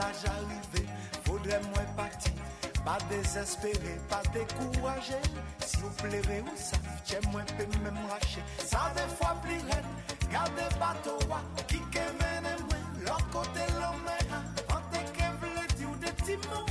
l'âge faudrait moins partir. Pas désespérer, pas décourager. Si vous plairez ou ça, j'ai moins même racher. Ça des fois plus raide, gardez bateau, qui mène moins, l'autre côté l'homme, en dire des petits mots,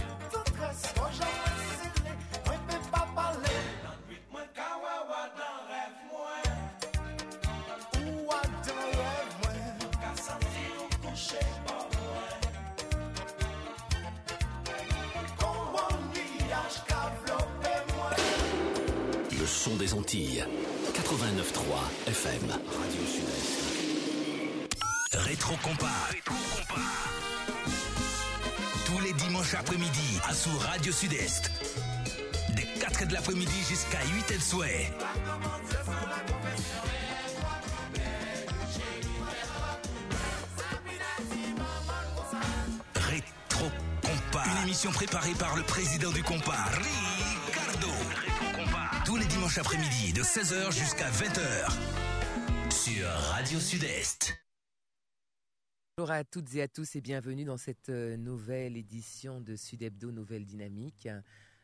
Antilles. 89.3 FM. Radio Sud-Est. Rétro Compas. Tous les dimanches après-midi à sous Radio Sud-Est. Des 4 de l'après-midi jusqu'à 8 et le souhait. Rétro Compas. Une émission préparée par le président du Compas. Tous les dimanches après-midi de 16h jusqu'à 20h. Sur Radio Sud-Est. Bonjour à toutes et à tous et bienvenue dans cette euh, nouvelle édition de Sud Hebdo Nouvelle Dynamique.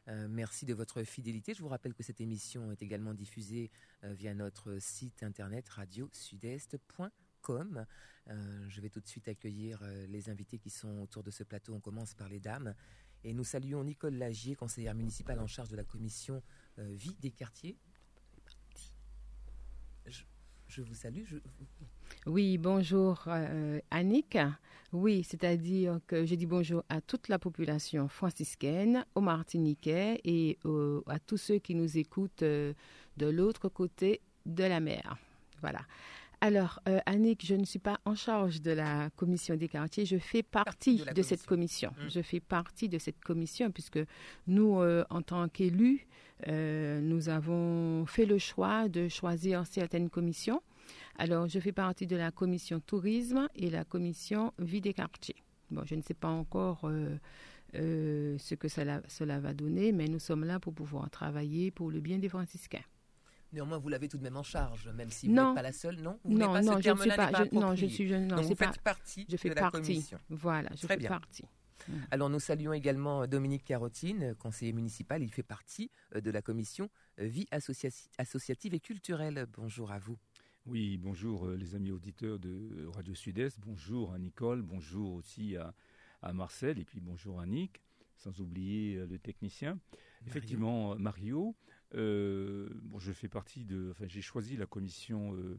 Euh, merci de votre fidélité. Je vous rappelle que cette émission est également diffusée euh, via notre site internet radiosudest.com. Euh, je vais tout de suite accueillir les invités qui sont autour de ce plateau. On commence par les dames. Et nous saluons Nicole Lagier, conseillère municipale en charge de la commission vie des quartiers. Je, vous salue. Oui, bonjour euh, Annick. Oui, c'est-à-dire que je dis bonjour à toute la population franciscaine, aux Martiniquais et à tous ceux qui nous écoutent euh, de l'autre côté de la mer. Voilà. Alors, euh, Annick, je ne suis pas en charge de la commission des quartiers, je fais partie de cette commission. Mm. Je fais partie de cette commission puisque nous, euh, en tant qu'élus, euh, nous avons fait le choix de choisir certaines commissions. Alors, je fais partie de la commission tourisme et la commission vie des quartiers. Bon, je ne sais pas encore ce que cela, cela va donner, mais nous sommes là pour pouvoir travailler pour le bien des franciscains. Néanmoins, vous l'avez tout de même en charge, même si vous n'êtes pas la seule, non Vous non, n'êtes pas non, ce je ne suis pas. je- non, je suis. Je, non, Donc vous pas. faites partie Je fais de la partie. commission. Voilà, je Très fais bien. partie. Alors nous saluons également Dominique Carotine, conseiller municipal. Il fait partie euh, de la commission euh, vie associa- associative et culturelle. Bonjour à vous. Oui, bonjour euh, les amis auditeurs de Radio Sud-Est, bonjour à Nicole, bonjour aussi à, à Marcel et puis bonjour à Nick, sans oublier euh, le technicien. Effectivement, euh, Mario, euh, bon, je fais partie de, enfin j'ai choisi la commission euh,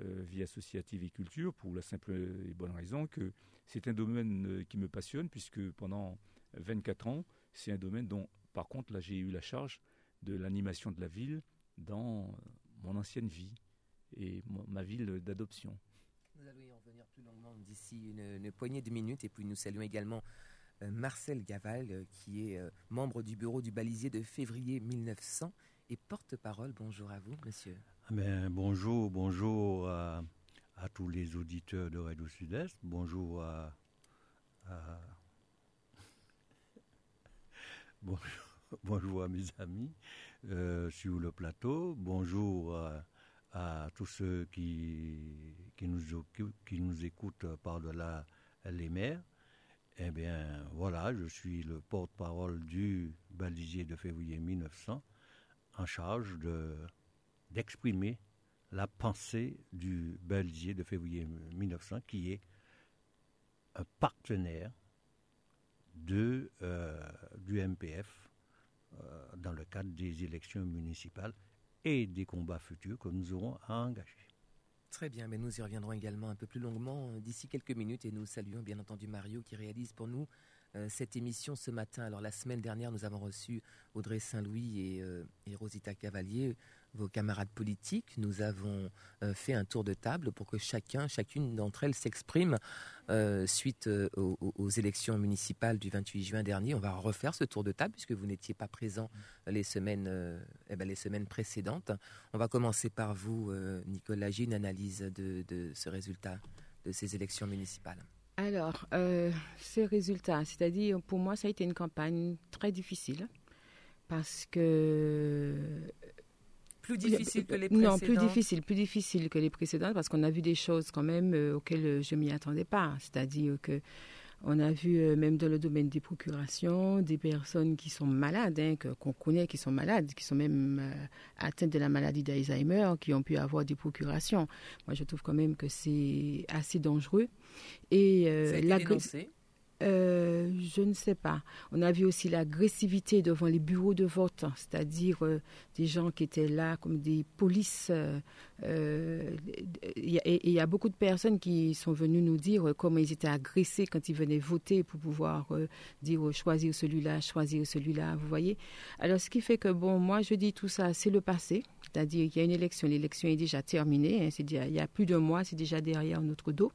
euh, vie associative et culture pour la simple et bonne raison que c'est un domaine qui me passionne puisque pendant 24 ans, c'est un domaine dont par contre là j'ai eu la charge de l'animation de la ville dans mon ancienne vie et ma ville d'adoption. Nous allons y en revenir plus longuement d'ici une, poignée de minutes. Et puis nous saluons également Marcel Gaval, qui est membre du bureau du balisier de février 1900 et porte-parole. Bonjour à vous, monsieur. Ah ben, bonjour, bonjour à, tous les auditeurs de Radio Sud-Est. Bonjour à, bonjour, bonjour à mes amis euh, sur le plateau. Bonjour à, tous ceux qui, qui, nous, qui nous écoutent par-delà les mers. Eh bien, voilà, je suis le porte-parole du balisier de février 1900 en charge de d'exprimer la pensée du balisier de février 1900, qui est un partenaire euh, du MPF euh, dans le cadre des élections municipales et des combats futurs que nous aurons à engager. Très bien, mais nous y reviendrons également un peu plus longuement euh, d'ici quelques minutes et nous saluons bien entendu Mario qui réalise pour nous cette émission ce matin. Alors la semaine dernière, nous avons reçu Audrey Saint-Louis et, euh, Rosita Cavalier, vos camarades politiques. Nous avons euh, fait un tour de table pour que chacun, chacune d'entre elles s'exprime euh, suite euh, aux, élections municipales du 28 juin dernier. On va refaire ce tour de table puisque vous n'étiez pas présent les semaines, euh, eh ben, les semaines précédentes. On va commencer par vous, euh, Nicolas G, une analyse de ce résultat de ces élections municipales. Alors, euh, ces résultats, c'est-à-dire pour moi, ça a été une campagne très difficile parce que Plus difficile que les Non, précédentes plus difficile, plus difficile que les précédentes parce qu'on a vu des choses quand même euh, auxquelles euh, je m'y attendais pas. C'est-à-dire que On a vu euh, même dans le domaine des procurations des personnes qui sont malades, hein, qu'on connaît, qui sont malades, qui sont même euh, atteintes de la maladie d'Alzheimer, qui ont pu avoir des procurations. Moi, je trouve quand même que c'est assez dangereux. Et euh, la euh, je ne sais pas. On a vu aussi l'agressivité devant les bureaux de vote, hein, c'est-à-dire euh, des gens qui étaient là comme des polices. Euh, et il y a beaucoup de personnes qui sont venues nous dire comment ils étaient agressés quand ils venaient voter pour pouvoir dire choisir celui-là, choisir celui-là, vous voyez. Alors ce qui fait que, bon, moi je dis tout ça, c'est le passé, c'est-à-dire qu'il y a une élection, l'élection est déjà terminée, hein, il y a plus de mois, c'est déjà derrière notre dos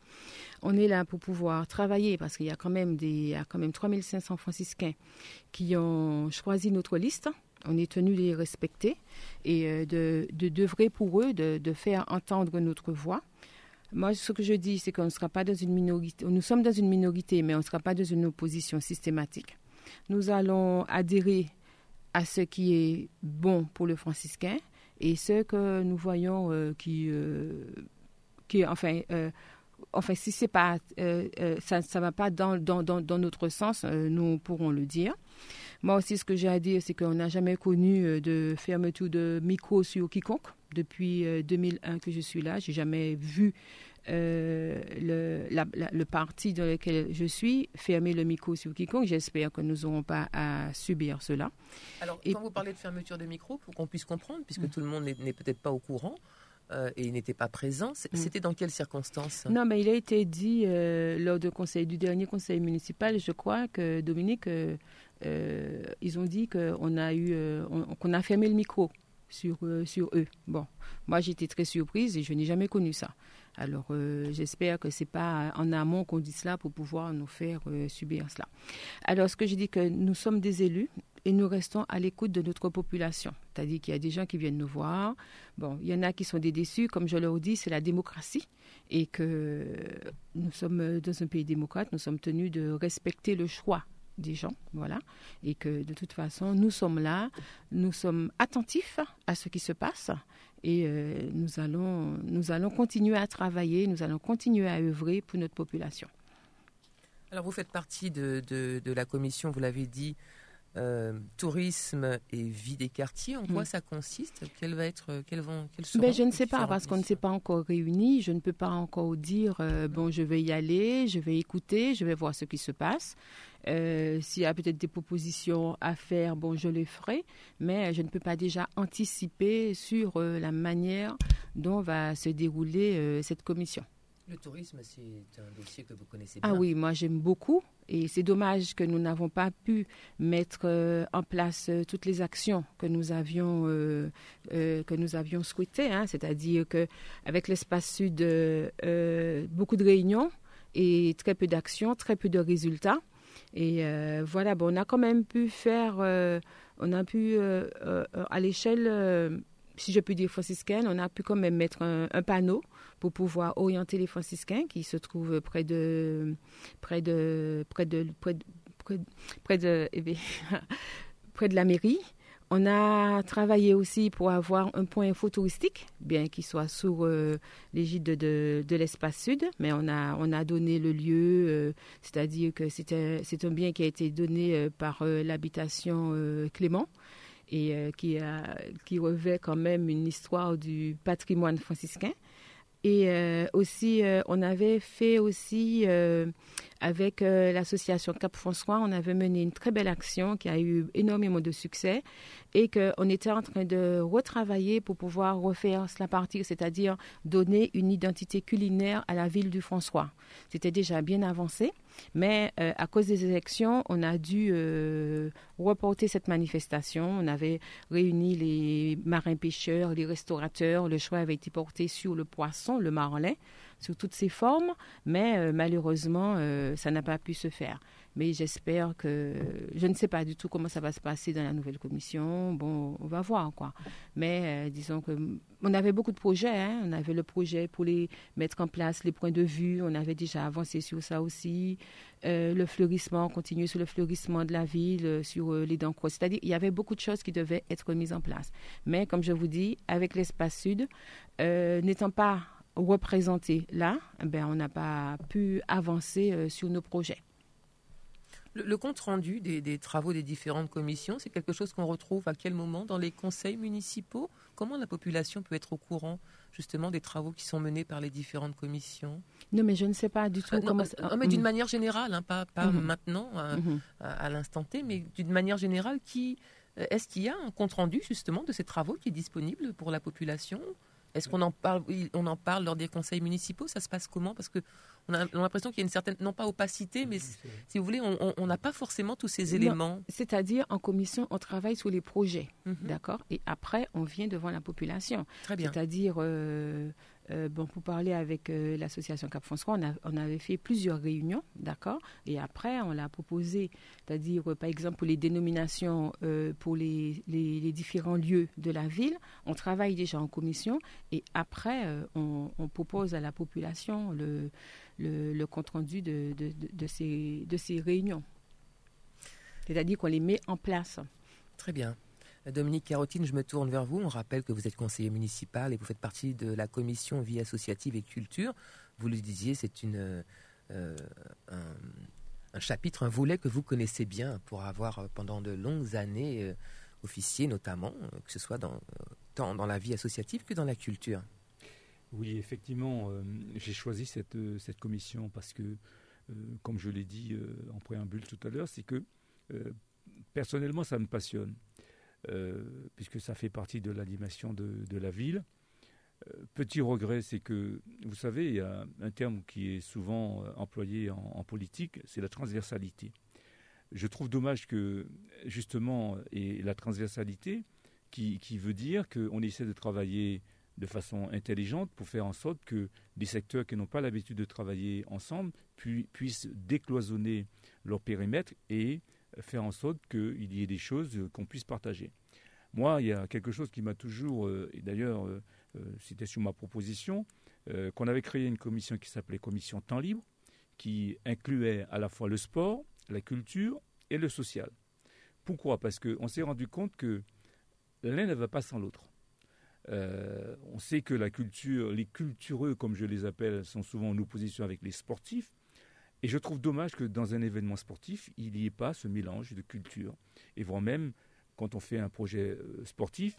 on est là pour pouvoir travailler parce qu'il y a quand même des, il y a quand même 3500 franciscains qui ont choisi notre liste. On est tenu de les respecter et euh, de, de d'œuvrer pour eux, de, de, faire entendre notre voix. Moi, ce que je dis, c'est qu'on ne sera pas dans une minorité. Nous sommes dans une minorité, mais on ne sera pas dans une opposition systématique. Nous allons adhérer à ce qui est bon pour le franciscain et ce que nous voyons euh, qui, euh, qui, enfin, enfin, si c'est pas, euh, euh, ça ne va pas dans, dans, dans, notre sens, euh, nous pourrons le dire. Moi aussi, ce que j'ai à dire, c'est qu'on n'a jamais connu de fermeture de micro sur quiconque. Depuis 2001 que je suis là, j'ai jamais vu le, le, parti dans lequel je suis fermer le micro sur quiconque. J'espère que nous n'aurons pas à subir cela. Alors, quand vous parlez de fermeture de micro, pour qu'on puisse comprendre, puisque mm. tout le monde n'est peut-être pas au courant, euh, et il n'était pas présent. Mm. C'était dans quelles circonstances? Non, mais il a été dit euh, lors du, conseil, du dernier conseil municipal, je crois que Dominique, euh, ils ont dit qu'on a, eu, qu'on a fermé le micro sur, sur eux. Bon, moi j'étais très surprise et je n'ai jamais connu ça. Alors j'espère que c'est pas en amont qu'on dit cela pour pouvoir nous faire subir cela. Alors ce que je dis que nous sommes des élus et nous restons à l'écoute de notre population. C'est-à-dire qu'il y a des gens qui viennent nous voir. Bon, il y en a qui sont des déçus, comme je leur dis, c'est la démocratie et que nous sommes dans un pays démocrate, nous sommes tenus de respecter le choix des gens, voilà, et que de toute façon, nous sommes là, nous sommes attentifs à ce qui se passe et euh, nous, allons, nous allons continuer à travailler, nous allons continuer à œuvrer pour notre population. Alors vous faites partie de, de la commission, vous l'avez dit, euh, tourisme et vie des quartiers, en quoi mm. ça consiste? Quelles va être, quelles vont, quelles ben, Je ne sais pas parce qu'on ne s'est pas encore réunis. Je ne peux pas encore dire euh, bon, je vais y aller, je vais écouter, je vais voir ce qui se passe. Euh, s'il y a peut-être des propositions à faire, bon, je les ferai, mais je ne peux pas déjà anticiper sur la manière dont va se dérouler cette commission. Le tourisme, c'est un dossier que vous connaissez ah bien. Ah oui, moi j'aime beaucoup. Et c'est dommage que nous n'avons pas pu mettre euh, en place euh, toutes les actions que nous avions, euh, que nous avions souhaitées. Hein. C'est-à-dire qu'avec l'espace sud, beaucoup de réunions et très peu d'actions, très peu de résultats. Et voilà, bon, on a quand même pu faire, on a pu, à l'échelle, si je puis dire franciscaine, on a pu quand même mettre un panneau pour pouvoir orienter les franciscains qui se trouvent près de près de près de près de, près de, eh près de la mairie. On a travaillé aussi pour avoir un point info touristique, bien qu'il soit sous euh, l'égide de, l'espace sud, mais on a, on a donné le lieu, euh, c'est-à-dire que c'est un, bien qui a été donné euh, par l'habitation Clément et qui revêt quand même une histoire du patrimoine franciscain. Et euh, aussi, euh, on avait fait aussi euh, avec l'association Cap François, on avait mené une très belle action qui a eu énormément de succès et qu'on était en train de retravailler pour pouvoir refaire cela partir, c'est-à-dire donner une identité culinaire à la ville du François. C'était déjà bien avancé, mais euh, à cause des élections, on a dû euh, reporter cette manifestation. On avait réuni les marins-pêcheurs, les restaurateurs. Le choix avait été porté sur le poisson, le marlin, sous toutes ses formes, mais euh, malheureusement, ça n'a pas pu se faire. Mais j'espère que. Je ne sais pas du tout comment ça va se passer dans la nouvelle commission. Bon, on va voir, quoi. Mais euh, disons que. On avait beaucoup de projets. Hein. On avait le projet pour les mettre en place, les points de vue. On avait déjà avancé sur ça aussi. Euh, le fleurissement, continuer sur le fleurissement de la ville, euh, sur les dents. C'est-à-dire, il y avait beaucoup de choses qui devaient être mises en place. Mais comme je vous dis, avec l'espace sud, n'étant pas représenté là, eh ben, on n'a pas pu avancer sur nos projets. Le, compte rendu des, travaux des différentes commissions, c'est quelque chose qu'on retrouve à quel moment dans les conseils municipaux? Comment la population peut être au courant justement des travaux qui sont menés par les différentes commissions? Non, mais je ne sais pas du tout comment. Non, mais d'une mhm. manière générale, hein, pas, pas mhm. maintenant, mhm. à, l'instant T, mais d'une manière générale, qui est-ce qu'il y a un compte rendu justement de ces travaux qui est disponible pour la population? Est-ce qu'on en parle, on en parle lors des conseils municipaux? Ça se passe comment? Parce que on a l'impression qu'il y a une certaine, non pas opacité, mais si vous voulez, on n'a pas forcément tous ces éléments. C'est-à-dire, en commission, on travaille sur les projets, mhm. d'accord? Et après, on vient devant la population. Très bien. C'est-à-dire, euh, euh, bon, pour parler avec euh, l'association Cap François, on, avait fait plusieurs réunions, d'accord? Et après, on l'a proposé, c'est-à-dire, par exemple, pour les dénominations pour les, différents lieux de la ville, on travaille déjà en commission et après, on, on, propose à la population le, le, compte-rendu de, de, ces, de ces réunions. C'est-à-dire qu'on les met en place. Très bien. Dominique Carotine, je me tourne vers vous. On rappelle que vous êtes conseiller municipal et vous faites partie de la commission vie associative et culture. Vous le disiez, c'est euh, un, chapitre, un volet que vous connaissez bien pour avoir euh, pendant de longues années euh, officié notamment, que ce soit tant dans la vie associative que dans la culture. Oui, effectivement, j'ai choisi cette, commission parce que, comme je l'ai dit en préambule tout à l'heure, c'est que personnellement, ça me passionne, puisque ça fait partie de l'animation de, la ville. petit regret, c'est que, vous savez, il y a un terme qui est souvent employé en, politique, c'est la transversalité. Je trouve dommage que, justement, et la transversalité, qui, qui veut dire qu'on essaie de travailler de façon intelligente pour faire en sorte que des secteurs qui n'ont pas l'habitude de travailler ensemble puissent décloisonner leur périmètre et faire en sorte qu'il y ait des choses qu'on puisse partager. Moi, il y a quelque chose qui m'a toujours, euh, et d'ailleurs, euh, euh, c'était sur ma proposition, qu'on avait créé une commission qui s'appelait Commission Temps Libre, qui incluait à la fois le sport, la culture et le social. Pourquoi? Parce qu'on s'est rendu compte que l'un ne va pas sans l'autre. On sait que la culture, les cultureux, comme je les appelle, sont souvent en opposition avec les sportifs. Et je trouve dommage que dans un événement sportif, il n'y ait pas ce mélange de culture. Et voire même, quand on fait un projet euh, sportif,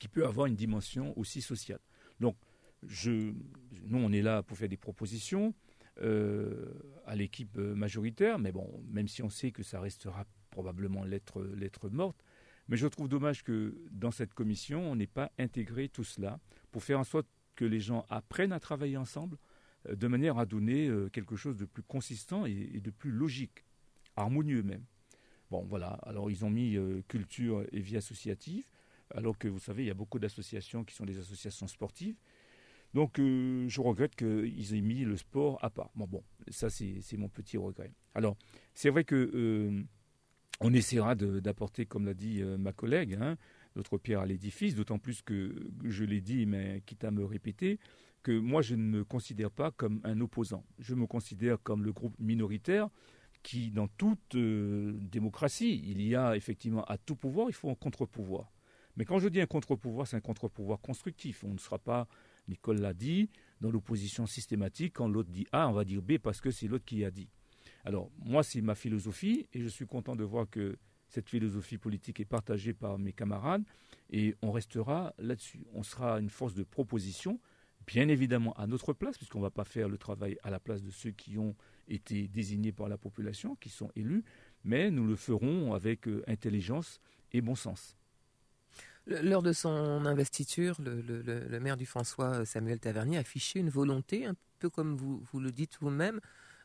qui peut avoir une dimension aussi sociale. Donc, nous, on est là pour faire des propositions euh, à l'équipe majoritaire, mais bon, même si on sait que ça restera probablement lettre, lettre morte, mais je trouve dommage que dans cette commission, on n'ait pas intégré tout cela pour faire en sorte que les gens apprennent à travailler ensemble euh, de manière à donner euh, quelque chose de plus consistant et, de plus logique, harmonieux même. Bon, voilà. Alors, ils ont mis euh, culture et vie associative, alors que vous savez, il y a beaucoup d'associations qui sont des associations sportives. Donc, je regrette qu'ils aient mis le sport à part. Bon, bon, ça, c'est mon petit regret. Alors, c'est vrai que on essaiera d'apporter, comme l'a dit euh, ma collègue, hein, notre pierre à l'édifice, d'autant plus que je l'ai dit, mais quitte à me répéter, que moi je ne me considère pas comme un opposant. Je me considère comme le groupe minoritaire qui, dans toute euh, démocratie, il y a effectivement à tout pouvoir, il faut un contre-pouvoir. Mais quand je dis un contre-pouvoir, c'est un contre-pouvoir constructif. On ne sera pas, Nicole l'a dit, dans l'opposition systématique. Quand l'autre dit A, on va dire B parce que c'est l'autre qui a dit. Alors, moi, c'est ma philosophie et je suis content de voir que cette philosophie politique est partagée par mes camarades et on restera là-dessus. On sera une force de proposition, bien évidemment à notre place, puisqu'on ne va pas faire le travail à la place de ceux qui ont été désignés par la population, qui sont élus, mais nous le ferons avec euh, intelligence et bon sens. Lors de son investiture, le, maire du François, Samuel Tavernier, affichait une volonté, un peu comme vous, vous le dites vous-même,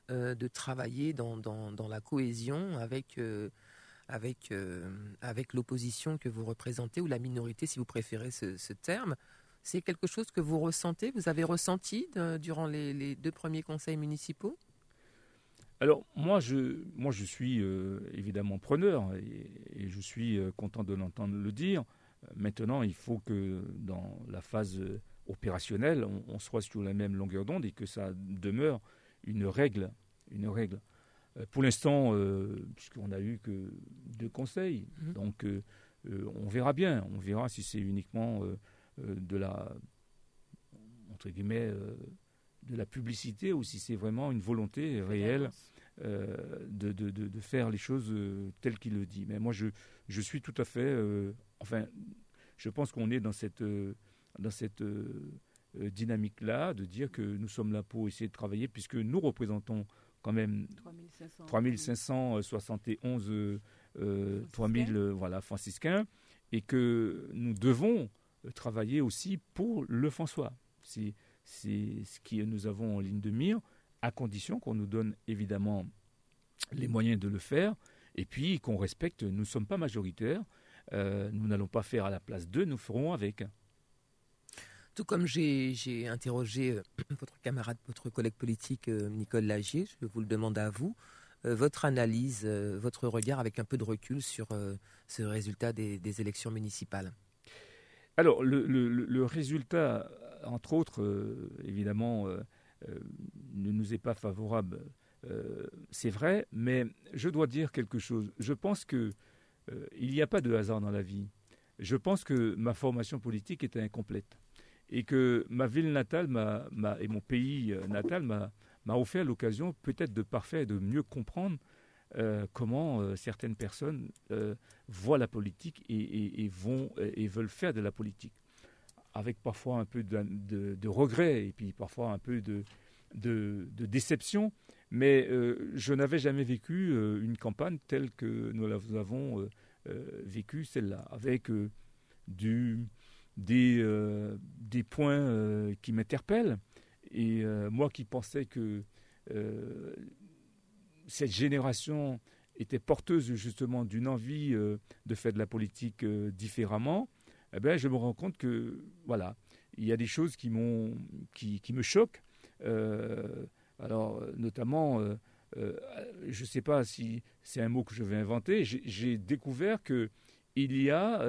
euh, de travailler dans, dans, la cohésion avec, euh, avec, euh, avec l'opposition que vous représentez, ou la minorité si vous préférez ce, terme. C'est quelque chose que vous ressentez, vous avez ressenti durant les, deux premiers conseils municipaux? Alors moi je, moi, je suis évidemment preneur et, je suis content de l'entendre le dire. Maintenant, il faut que dans la phase opérationnelle, on soit sur la même longueur d'onde et que ça demeure une règle. Une règle. Euh, pour l'instant, euh, puisqu'on n'a eu que deux conseils, mhm. donc euh, on verra bien. On verra si c'est uniquement de la entre guillemets de la publicité ou si c'est vraiment une volonté réelle de, de, faire les choses telles qu'il le dit. Mais moi, je, je suis tout à fait. enfin, je pense qu'on est dans cette, dans cette dynamique-là, de dire que nous sommes là pour essayer de travailler, puisque nous représentons quand même 3571 3000 voilà, franciscains, et que nous devons travailler aussi pour le François. C'est ce que nous avons en ligne de mire, à condition qu'on nous donne évidemment les moyens de le faire, et puis qu'on respecte, nous ne sommes pas majoritaires, euh, nous n'allons pas faire à la place d'eux, nous ferons avec. Tout comme j'ai interrogé euh, votre camarade, votre collègue politique euh, Nicole Lagier, je vous le demande à vous, votre analyse, votre regard avec un peu de recul sur ce résultat des élections municipales. Alors, le, résultat, entre autres, euh, évidemment, euh, euh, ne nous est pas favorable. c'est vrai, mais je dois dire quelque chose. Je pense que il n'y a pas de hasard dans la vie. Je pense que ma formation politique était incomplète et que ma ville natale et mon pays natal m'a offert l'occasion peut-être de parfaire et de mieux comprendre euh, comment euh, certaines personnes euh, voient la politique et, vont et veulent faire de la politique, avec parfois un peu de, regret et puis parfois un peu de, déception. Mais je n'avais jamais vécu une campagne telle que nous avons vécu celle-là, avec des points qui m'interpellent. Et moi qui pensais que cette génération était porteuse justement d'une envie euh, de faire de la politique euh, différemment, eh ben, je me rends compte que voilà, il y a des choses qui qui, me choquent. Euh, alors, notamment, je ne sais pas si c'est un mot que je vais inventer. J'ai découvert que il y a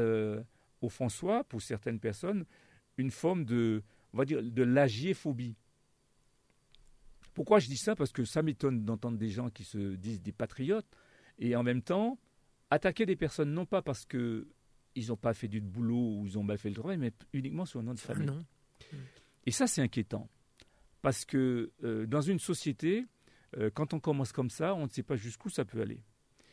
au François, pour certaines personnes, une forme de, on va dire, de l'agiéphobie. Pourquoi je dis ça? Parce que ça m'étonne d'entendre des gens qui se disent des patriotes et en même temps attaquer des personnes non pas parce que ils n'ont pas fait du boulot ou ils ont mal fait le travail, mais uniquement sur un nom de famille. Et ça, c'est inquiétant. Parce que euh, dans une société, euh, quand on commence comme ça, on ne sait pas jusqu'où ça peut aller.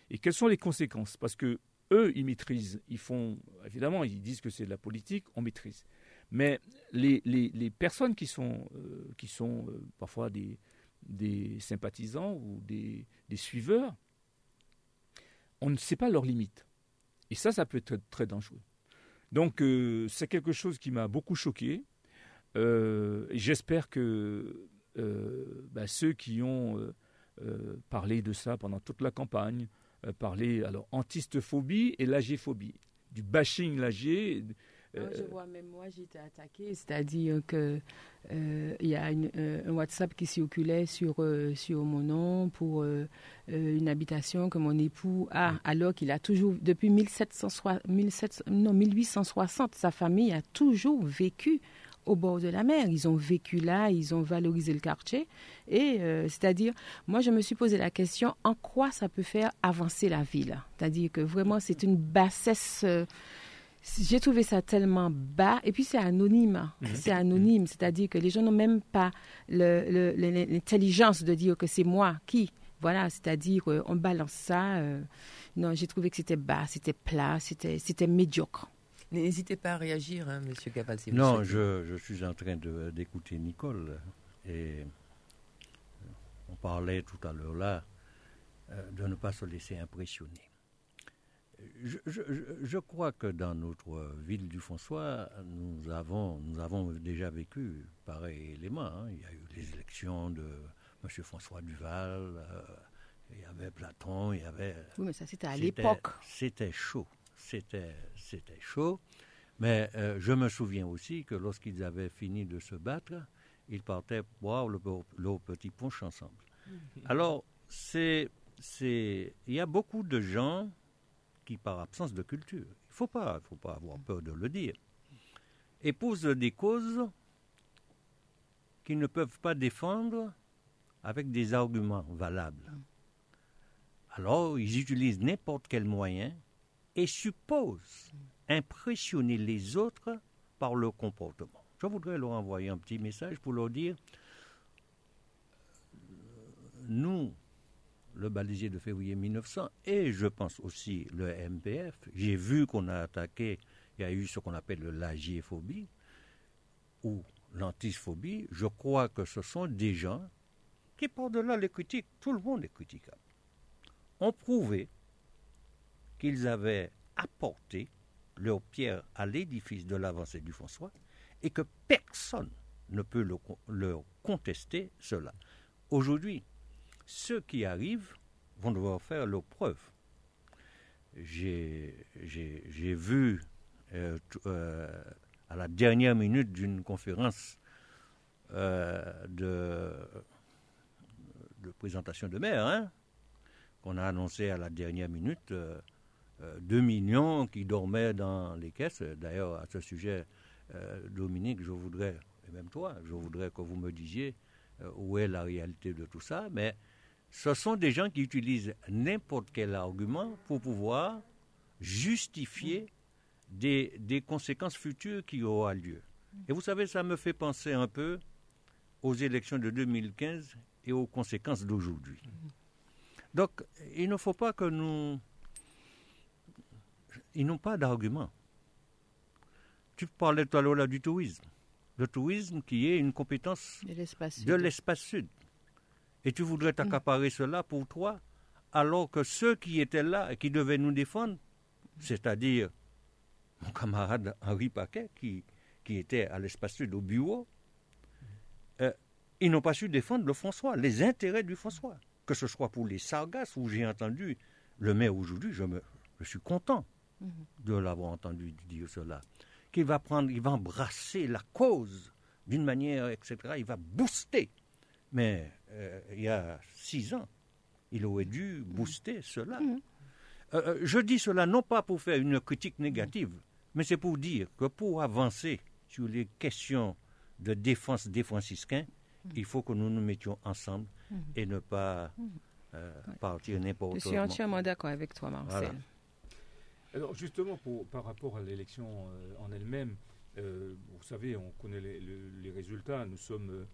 Et quelles sont les conséquences? Parce que eux, ils maîtrisent. Ils font, évidemment, ils disent que c'est de la politique, on maîtrise. Mais les, les, personnes qui sont, euh, qui sont parfois des, des sympathisants ou des, suiveurs, on ne sait pas leurs limites. Et ça, ça peut être très dangereux. Donc, euh, c'est quelque chose qui m'a beaucoup choqué. Euh, j'espère que euh, bah, ceux qui ont parlé de ça pendant toute la campagne, parlé alors antistophobie et lagéphobie, du bashing lagé, euh, je vois, même moi, j'ai été attaquée, c'est-à-dire que euh, il y a euh, un WhatsApp qui circulait sur, sur mon nom pour une habitation que mon époux a, alors qu'il a toujours, depuis 1760, 1860, sa famille a toujours vécu au bord de la mer. Ils ont vécu là, ils ont valorisé le quartier. Et c'est-à-dire, moi, je me suis posé la question en quoi ça peut faire avancer la ville? C'est-à-dire que vraiment, c'est une bassesse j'ai trouvé ça tellement bas. Et puis, c'est anonyme. Mhm. C'est anonyme. C'est-à-dire que les gens n'ont même pas l'intelligence de dire que c'est moi qui? Voilà, c'est-à-dire, euh, on balance ça. Euh, non, j'ai trouvé que c'était bas, c'était plat, c'était médiocre. N'hésitez pas à réagir, hein, Monsieur Caval. non, je, je, suis en train d'écouter Nicole. Et on parlait tout à l'heure là euh, de ne pas se laisser impressionner je, crois que dans notre ville du François, nous avons, nous avons déjà vécu pareil élément. Hein. Il y a eu les élections de M. François Duval, euh, il y avait Platon, il y avait... Oui, mais ça c'était à l'époque. C'était chaud, c'était, c'était chaud. Mais euh, je me souviens aussi que lorsqu'ils avaient fini de se battre, ils partaient boire le, le petit punch ensemble. Alors, c'est, c'est, il y a beaucoup de gens qui, par absence de culture, il ne faut pas, faut pas avoir peur de le dire, épousent des causes qu'ils ne peuvent pas défendre avec des arguments valables. Alors, ils utilisent n'importe quel moyen et supposent impressionner les autres par leur comportement. Je voudrais leur envoyer un petit message pour leur dire, nous, le balisier de février 1900 et je pense aussi le MPF. J'ai vu qu'on a attaqué, il y a eu ce qu'on appelle l'agiéphobie ou l'antiphobie. Je crois que ce sont des gens qui, par-delà les critiques, tout le monde est critiquable, ont prouvé qu'ils avaient apporté leur pierre à l'édifice de l'avancée du François et que personne ne peut leur contester cela. Aujourd'hui, ceux qui arrivent vont devoir faire leurs preuves. J'ai vu euh, euh, à la dernière minute d'une conférence euh, de, de, présentation de maire, hein, qu'on a annoncé à la dernière minute, 2 millions qui dormaient dans les caisses. D'ailleurs, à ce sujet, Dominique, je voudrais, et même toi, je voudrais que vous me disiez où est la réalité de tout ça, mais ce sont des gens qui utilisent n'importe quel argument pour pouvoir justifier des, des, conséquences futures qui auront lieu. Et vous savez, ça me fait penser un peu aux élections de 2015 et aux conséquences d'aujourd'hui. Donc, il ne faut pas que nous... Ils n'ont pas d'argument. Tu parlais tout à l'heure du tourisme. Le tourisme qui est une compétence de l'espace sud et tu voudrais t'accaparer cela pour toi, alors que ceux qui étaient là et qui devaient nous défendre, c'est-à-dire mon camarade Henri Paquet, qui, qui était à l'espace sud au bureau, euh, ils n'ont pas su défendre le François, les intérêts du François. Que ce soit pour les Sargasses, où j'ai entendu le maire aujourd'hui, je, me, je suis content de l'avoir entendu dire cela, qu'il va prendre, il va embrasser la cause d'une manière, etc. Il va booster. Mais euh, il y a six ans. Il aurait dû booster cela. Mm. Euh, euh, je dis cela non pas pour faire une critique négative, mais c'est pour dire que pour avancer sur les questions de défense des franciscains, mm. il faut que nous nous mettions ensemble mm. et ne pas partir n'importe où. Je suis entièrement d'accord avec toi, Marcel. Alors justement, pour, par rapport à l'élection en elle-même, vous savez, on connaît les, les résultats. Nous sommes euh,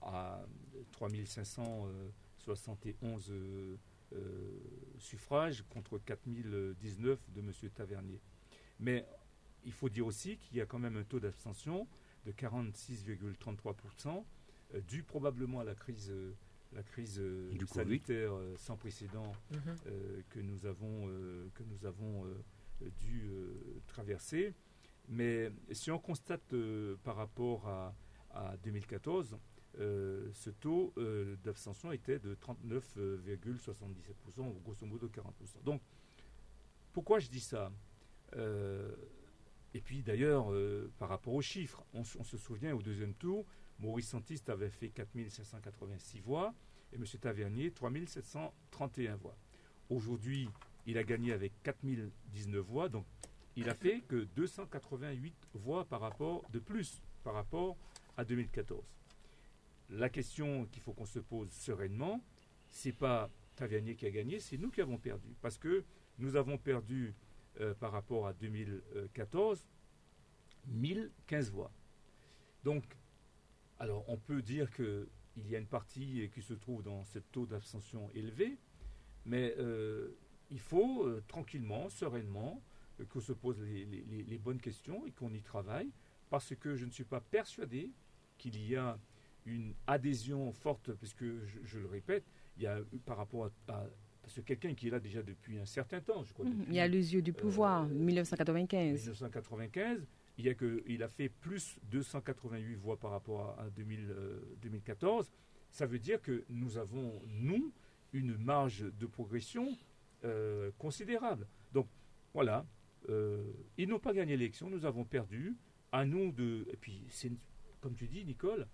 à 3571 euh, euh, suffrages contre 4019 de M. Tavernier. Mais il faut dire aussi qu'il y a quand même un taux d'abstention de 46,33%, dû probablement à la crise, la crise sanitaire sans précédent mhm. que nous avons, que nous avons dû traverser. Mais si on constate par rapport à, à 2014, euh, ce taux euh, d'abstention était de 39,77%, grosso modo 40%. Donc, pourquoi je dis ça? Euh, Et puis d'ailleurs, par rapport aux chiffres, on, se souvient au deuxième tour, Maurice Santiste avait fait 4586 voix et M. Tavernier 3731 voix. Aujourd'hui, il a gagné avec 4019 voix, donc il a fait que 288 voix par rapport de plus par rapport à 2014. La question qu'il faut qu'on se pose sereinement, c'est pas Tavernier qui a gagné, c'est nous qui avons perdu. Parce que nous avons perdu euh, par rapport à 2014 1015 voix. Donc, alors on peut dire qu'il y a une partie qui se trouve dans ce taux d'abstention élevé, mais euh, il faut euh, tranquillement, sereinement, qu'on se pose les bonnes questions et qu'on y travaille, parce que je ne suis pas persuadé qu'il y a une adhésion forte, parce que je, le répète, il y a par rapport à, parce que quelqu'un qui est là déjà depuis un certain temps, je crois. Mhm. il y a les yeux du pouvoir, 1995. 1995, il, y a que, il a fait plus 288 voix par rapport à, 2014. Euh, Ça veut dire que nous avons, nous, une marge de progression euh, considérable. Donc, voilà, euh, ils n'ont pas gagné l'élection, nous avons perdu. À nous de. Et puis, comme tu dis, Nicole,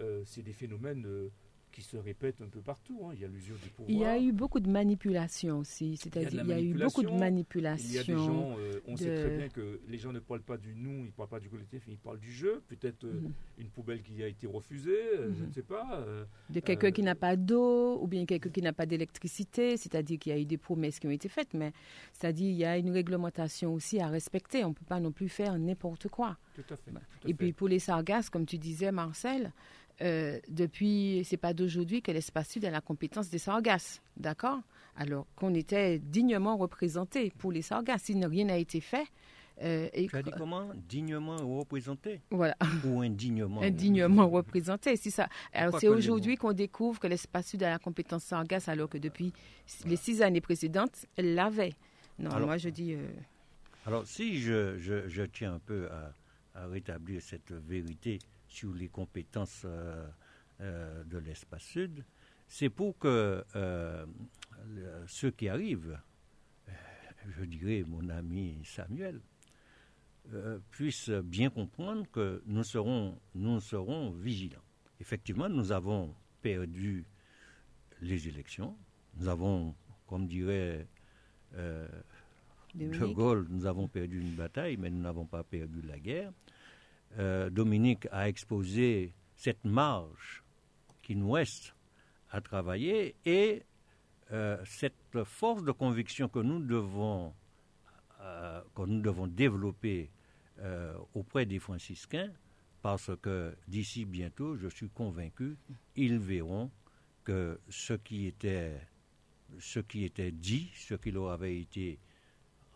euh, c'est des phénomènes euh, qui se répètent un peu partout. Hein. Il y a l'usure du pouvoir. Il y a eu beaucoup de manipulation aussi. C'est-à-dire, il, y a eu beaucoup de manipulation. Il y a des gens, euh, on sait très bien que les gens ne parlent pas du nous, ils ne parlent pas du collectif, ils parlent du jeu. Peut-être mhm. une poubelle qui a été refusée, je mhm. ne sais pas. de quelqu'un qui n'a pas d'eau, ou bien quelqu'un qui n'a pas d'électricité. C'est-à-dire qu'il y a eu des promesses qui ont été faites, mais c'est-à-dire il y a une réglementation aussi à respecter. On ne peut pas non plus faire n'importe quoi. Tout à fait. Et puis pour les sargasses, comme tu disais, Marcel, euh, depuis, c'est pas d'aujourd'hui que l'espace sud a la compétence des sargasses, d'accord? Alors qu'on était dignement représenté pour les sargasses. Si rien n'a été fait, euh, et tu as dit comment? Dignement représenté? Voilà. Ou indignement Indignement représenté, c'est ça. Alors c'est aujourd'hui qu'on découvre que l'espace sud a la compétence sargasse alors que depuis les six années précédentes, elle l'avait. Non, moi je dis... Euh, alors si je, je, je, tiens un peu à, à, rétablir cette vérité sur les compétences euh, de l'espace sud, c'est pour que ceux qui arrivent, je dirais mon ami Samuel, euh, puissent bien comprendre que nous serons, nous serons vigilants. Effectivement, nous avons perdu les élections. Nous avons, comme dirait euh, De Gaulle, nous avons perdu une bataille, mais nous n'avons pas perdu la guerre. Euh, Dominique a exposé cette marge qui nous reste à travailler et cette force de conviction que nous devons, devons développer euh, auprès des franciscains parce que d'ici bientôt, je suis convaincu, ils verront que ce qui était, ce qui était dit, ce qui leur avait été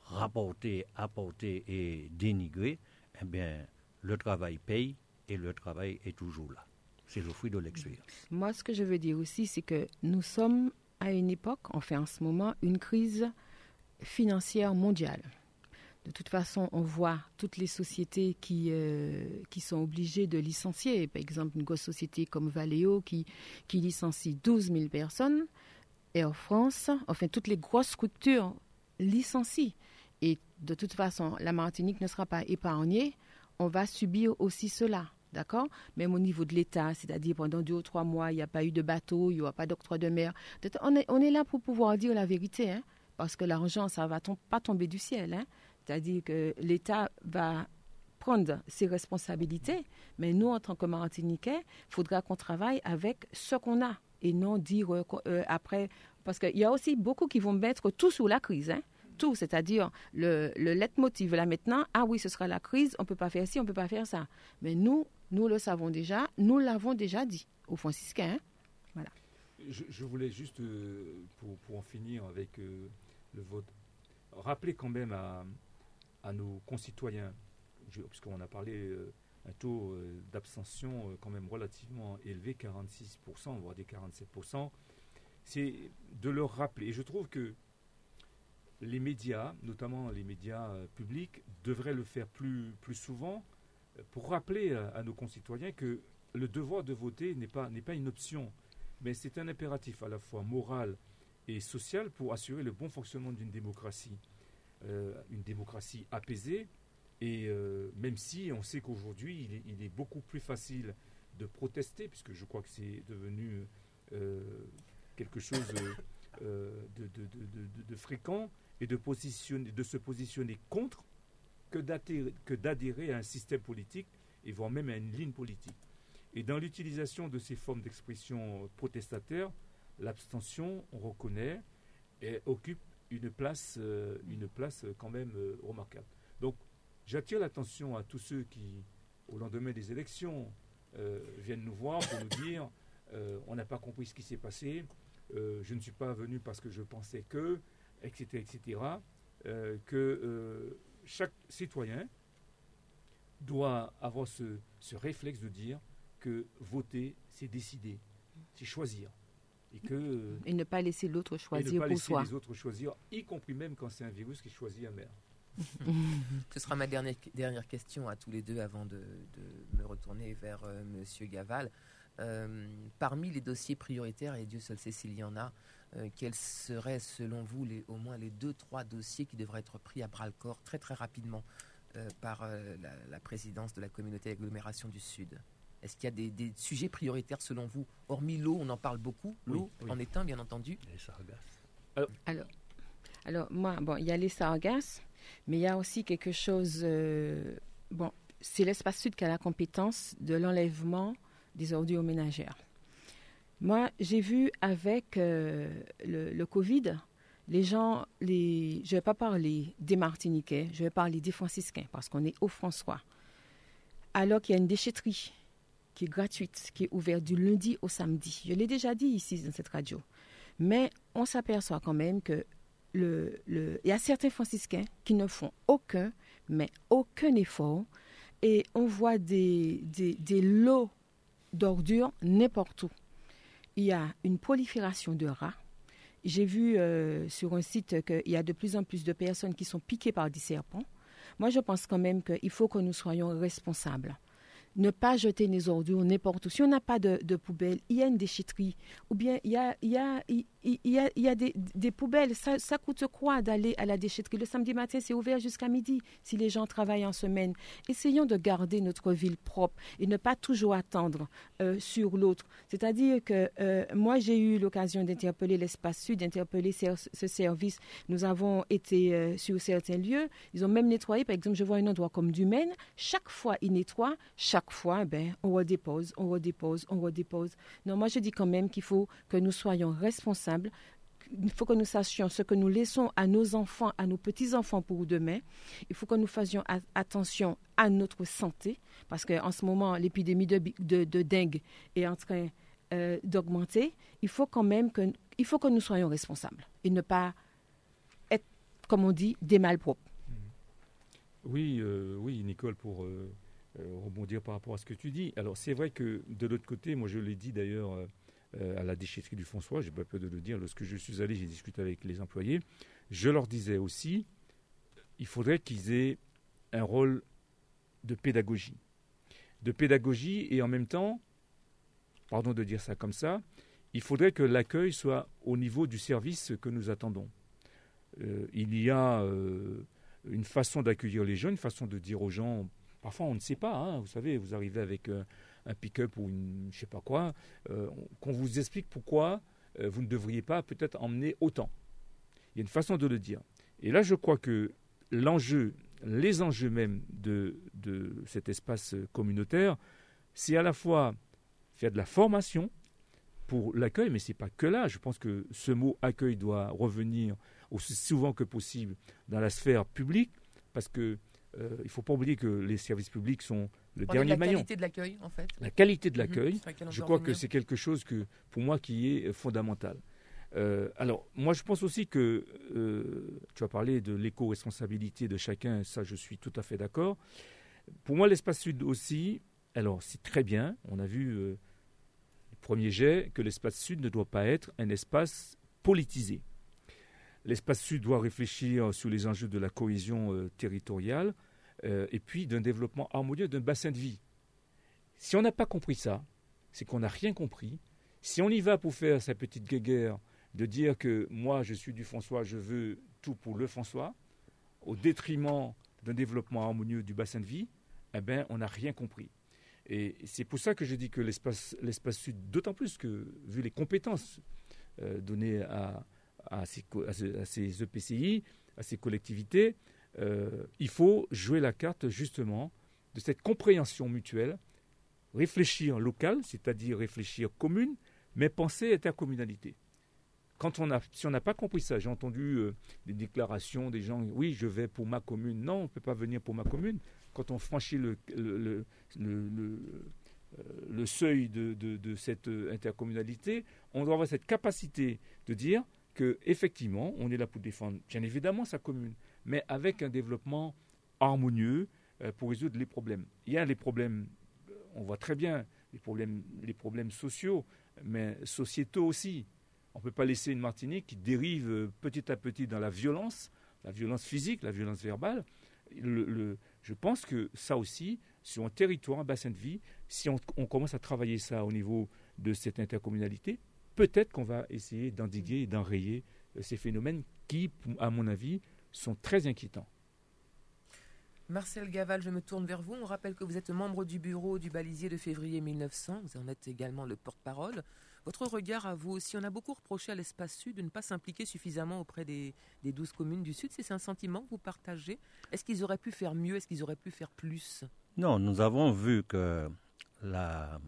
rapporté, apporté et dénigré, eh bien, le travail paye et le travail est toujours là. C'est le fruit de l'expérience. Moi, ce que je veux dire aussi, c'est que nous sommes à une époque, on fait en ce moment, une crise financière mondiale. De toute façon, on voit toutes les sociétés qui, euh, qui sont obligées de licencier. Par exemple, une grosse société comme Valeo qui, qui licencie 12 000 personnes. En France, enfin, toutes les grosses structures licencient. Et de toute façon, la Martinique ne sera pas épargnée. On va subir aussi cela. D'accord? Même au niveau de l'État, c'est-à-dire pendant deux ou trois mois, il n'y a pas eu de bateau, il n'y aura pas d'octroi de mer. On est, là pour pouvoir dire la vérité, hein, parce que l'argent, ça ne va pas tomber du ciel. Hein. C'est-à-dire que l'État va prendre ses responsabilités, mais nous, en tant que Martiniquais, il faudra qu'on travaille avec ce qu'on a et non dire euh, euh, après, parce qu'il y a aussi beaucoup qui vont mettre tout sous la crise. Hein. C'est-à-dire le, le leitmotiv là maintenant, ah oui, ce sera la crise, on ne peut pas faire ci, on ne peut pas faire ça. Mais nous, nous le savons déjà, nous l'avons déjà dit aux franciscains. Hein. Voilà. Je, voulais juste, euh, pour, pour, en finir avec le vote, rappeler quand même à, à nos concitoyens, puisqu'on a parlé euh, un taux euh, d'abstention euh, quand même relativement élevé, 46%, voire des 47%, c'est de leur rappeler. Et je trouve que les médias, notamment les médias publics, devraient le faire plus, plus souvent pour rappeler à, nos concitoyens que le devoir de voter n'est pas, une option, mais c'est un impératif à la fois moral et social pour assurer le bon fonctionnement d'une démocratie. Euh, une démocratie apaisée. Et euh, même si on sait qu'aujourd'hui, il, est beaucoup plus facile de protester, puisque je crois que c'est devenu euh, quelque chose de, fréquent, et de, se positionner contre que d'adhérer à un système politique, et voire même à une ligne politique. Et dans l'utilisation de ces formes d'expression protestataire, l'abstention, on reconnaît, occupe une place, euh, une place quand même euh, remarquable. Donc, j'attire l'attention à tous ceux qui, au lendemain des élections, euh, viennent nous voir pour nous dire on n'a pas compris ce qui s'est passé, je ne suis pas venu parce que je pensais que, etc., etc., que chaque citoyen doit avoir ce, ce réflexe de dire que voter, c'est décider, c'est choisir et que et ne pas laisser l'autre choisir et ne pas laisser les autres choisir, y compris même quand c'est un virus qui choisit un maire. Ce sera ma dernière, dernière question à tous les deux avant de, de me retourner vers euh, Monsieur Gaval. Euh, parmi les dossiers prioritaires, et Dieu seul sait s'il y en a, euh, quels seraient selon vous les, au moins les deux, trois dossiers qui devraient être pris à bras le corps très très rapidement par la, la, présidence de la communauté d'agglomération du Sud? Est-ce qu'il y a des, sujets prioritaires selon vous? Hormis l'eau, on en parle beaucoup. L'eau en est un, bien entendu. Les sargasses. Alors, alors, moi, bon, il y a les sargasses, mais il y a aussi quelque chose. Euh, bon, c'est l'espace sud qui a la compétence de l'enlèvement des ordures ménagères. Moi, j'ai vu avec euh, le, Covid, les gens, les, je ne vais pas parler des Martiniquais, je vais parler des Franciscains, parce qu'on est au François. Alors qu'il y a une déchetterie qui est gratuite, qui est ouverte du lundi au samedi. Je l'ai déjà dit ici dans cette radio. Mais on s'aperçoit quand même que le, il y a certains franciscains qui ne font aucun, mais aucun effort. Et on voit des, des, lots d'ordures n'importe où. Il y a une prolifération de rats. J'ai vu euh, sur un site qu'il y a de plus en plus de personnes qui sont piquées par des serpents. Moi, je pense quand même qu'il faut que nous soyons responsables ne pas jeter les ordures n'importe où. Si on n'a pas de, poubelle, il y a une déchetterie. Ou bien il y a, il y a des, poubelles. Ça, coûte quoi d'aller à la déchetterie Le samedi matin, c'est ouvert jusqu'à midi si les gens travaillent en semaine? Essayons de garder notre ville propre et ne pas toujours attendre euh, sur l'autre. C'est-à-dire que euh, moi, j'ai eu l'occasion d'interpeller l'espace sud, d'interpeller ce, service. Nous avons été euh, sur certains lieux. Ils ont même nettoyé. Par exemple, je vois un endroit comme du Maine. Chaque fois, ils nettoient. Chaque fois, ben, on redépose, on redépose, on redépose. Non, moi, je dis quand même qu'il faut que nous soyons responsables il faut que nous sachions ce que nous laissons à nos enfants, à nos petits-enfants pour demain. Il faut que nous fassions attention à notre santé, parce qu'en ce moment, l'épidémie de, de, dengue est en train euh, d'augmenter. Il faut quand même que, faut que nous soyons responsables et ne pas être, comme on dit, des malpropres. Oui, euh, oui, Nicole, pour euh, rebondir par rapport à ce que tu dis. Alors, c'est vrai que de l'autre côté, moi je l'ai dit d'ailleurs à la déchetterie du François, j'ai pas peur de le dire, lorsque je suis allé, j'ai discuté avec les employés, je leur disais aussi, il faudrait qu'ils aient un rôle de pédagogie. De pédagogie et en même temps, pardon de dire ça comme ça, il faudrait que l'accueil soit au niveau du service que nous attendons. Euh, il y a euh, une façon d'accueillir les jeunes, une façon de dire aux gens, parfois on ne sait pas, hein, vous savez, vous arrivez avec un pick-up ou une je sais pas quoi, euh, qu'on vous explique pourquoi euh, vous ne devriez pas peut-être emmener autant. Il y a une façon de le dire. Et là, je crois que l'enjeu, les enjeux même de, de cet espace communautaire, c'est à la fois faire de la formation pour l'accueil, mais ce n'est pas que là. Je pense que ce mot accueil doit revenir aussi souvent que possible dans la sphère publique, parce que euh, ne faut pas oublier que les services publics sont le dernier maillon. La qualité de l'accueil, en fait. La qualité de mhm. l'accueil, je crois que c'est quelque chose que, pour moi, qui est euh, fondamental. Euh, alors, moi, je pense aussi que tu as parlé de l'éco-responsabilité de chacun, ça, je suis tout à fait d'accord. Pour moi, l'espace sud aussi, alors, c'est très bien. On a vu le premier jet que l'espace sud ne doit pas être un espace politisé. L'espace sud doit réfléchir sur les enjeux de la cohésion euh, territoriale euh, et puis d'un développement harmonieux d'un bassin de vie. Si on n'a pas compris ça, c'est qu'on n'a rien compris. Si on y va pour faire sa petite guéguerre de dire que moi je suis du François, je veux tout pour le François, au détriment d'un développement harmonieux du bassin de vie, eh ben, on n'a rien compris. Et c'est pour ça que je dis que l'espace, sud, d'autant plus que, vu les compétences euh, données à, à ces, EPCI, à ces collectivités, euh, il faut jouer la carte justement de cette compréhension mutuelle, réfléchir local, c'est-à-dire réfléchir commune, mais penser intercommunalité. Quand on a, si on n'a pas compris ça, j'ai entendu euh, des déclarations des gens, oui, je vais pour ma commune. Non, on ne peut pas venir pour ma commune. Quand on franchit le, euh, seuil de, de, cette intercommunalité, on doit avoir cette capacité de dire effectivement, on est là pour défendre, bien évidemment, sa commune, mais avec un développement harmonieux euh, pour résoudre les problèmes. Il y a les problèmes, euh, on voit très bien, les problèmes, les problèmes sociaux, mais sociétaux aussi. On ne peut pas laisser une Martinique qui dérive euh, petit à petit dans la violence, la violence physique, la violence verbale. je pense que ça aussi, sur un territoire, un bassin de vie, si on commence à travailler ça au niveau de cette intercommunalité, peut-être qu'on va essayer d'endiguer et d'enrayer ces phénomènes qui, à mon avis, sont très inquiétants. Marcel Gaval, je me tourne vers vous. On rappelle que vous êtes membre du bureau du balisier de février 1900. Vous en êtes également le porte-parole. Votre regard à vous aussi, on a beaucoup reproché à l'espace sud de ne pas s'impliquer suffisamment auprès des, des 12 communes du sud. C'est un sentiment que vous partagez Est-ce qu'ils auraient pu faire mieux? Est-ce qu'ils auraient pu faire plus? Non, nous avons vu que la,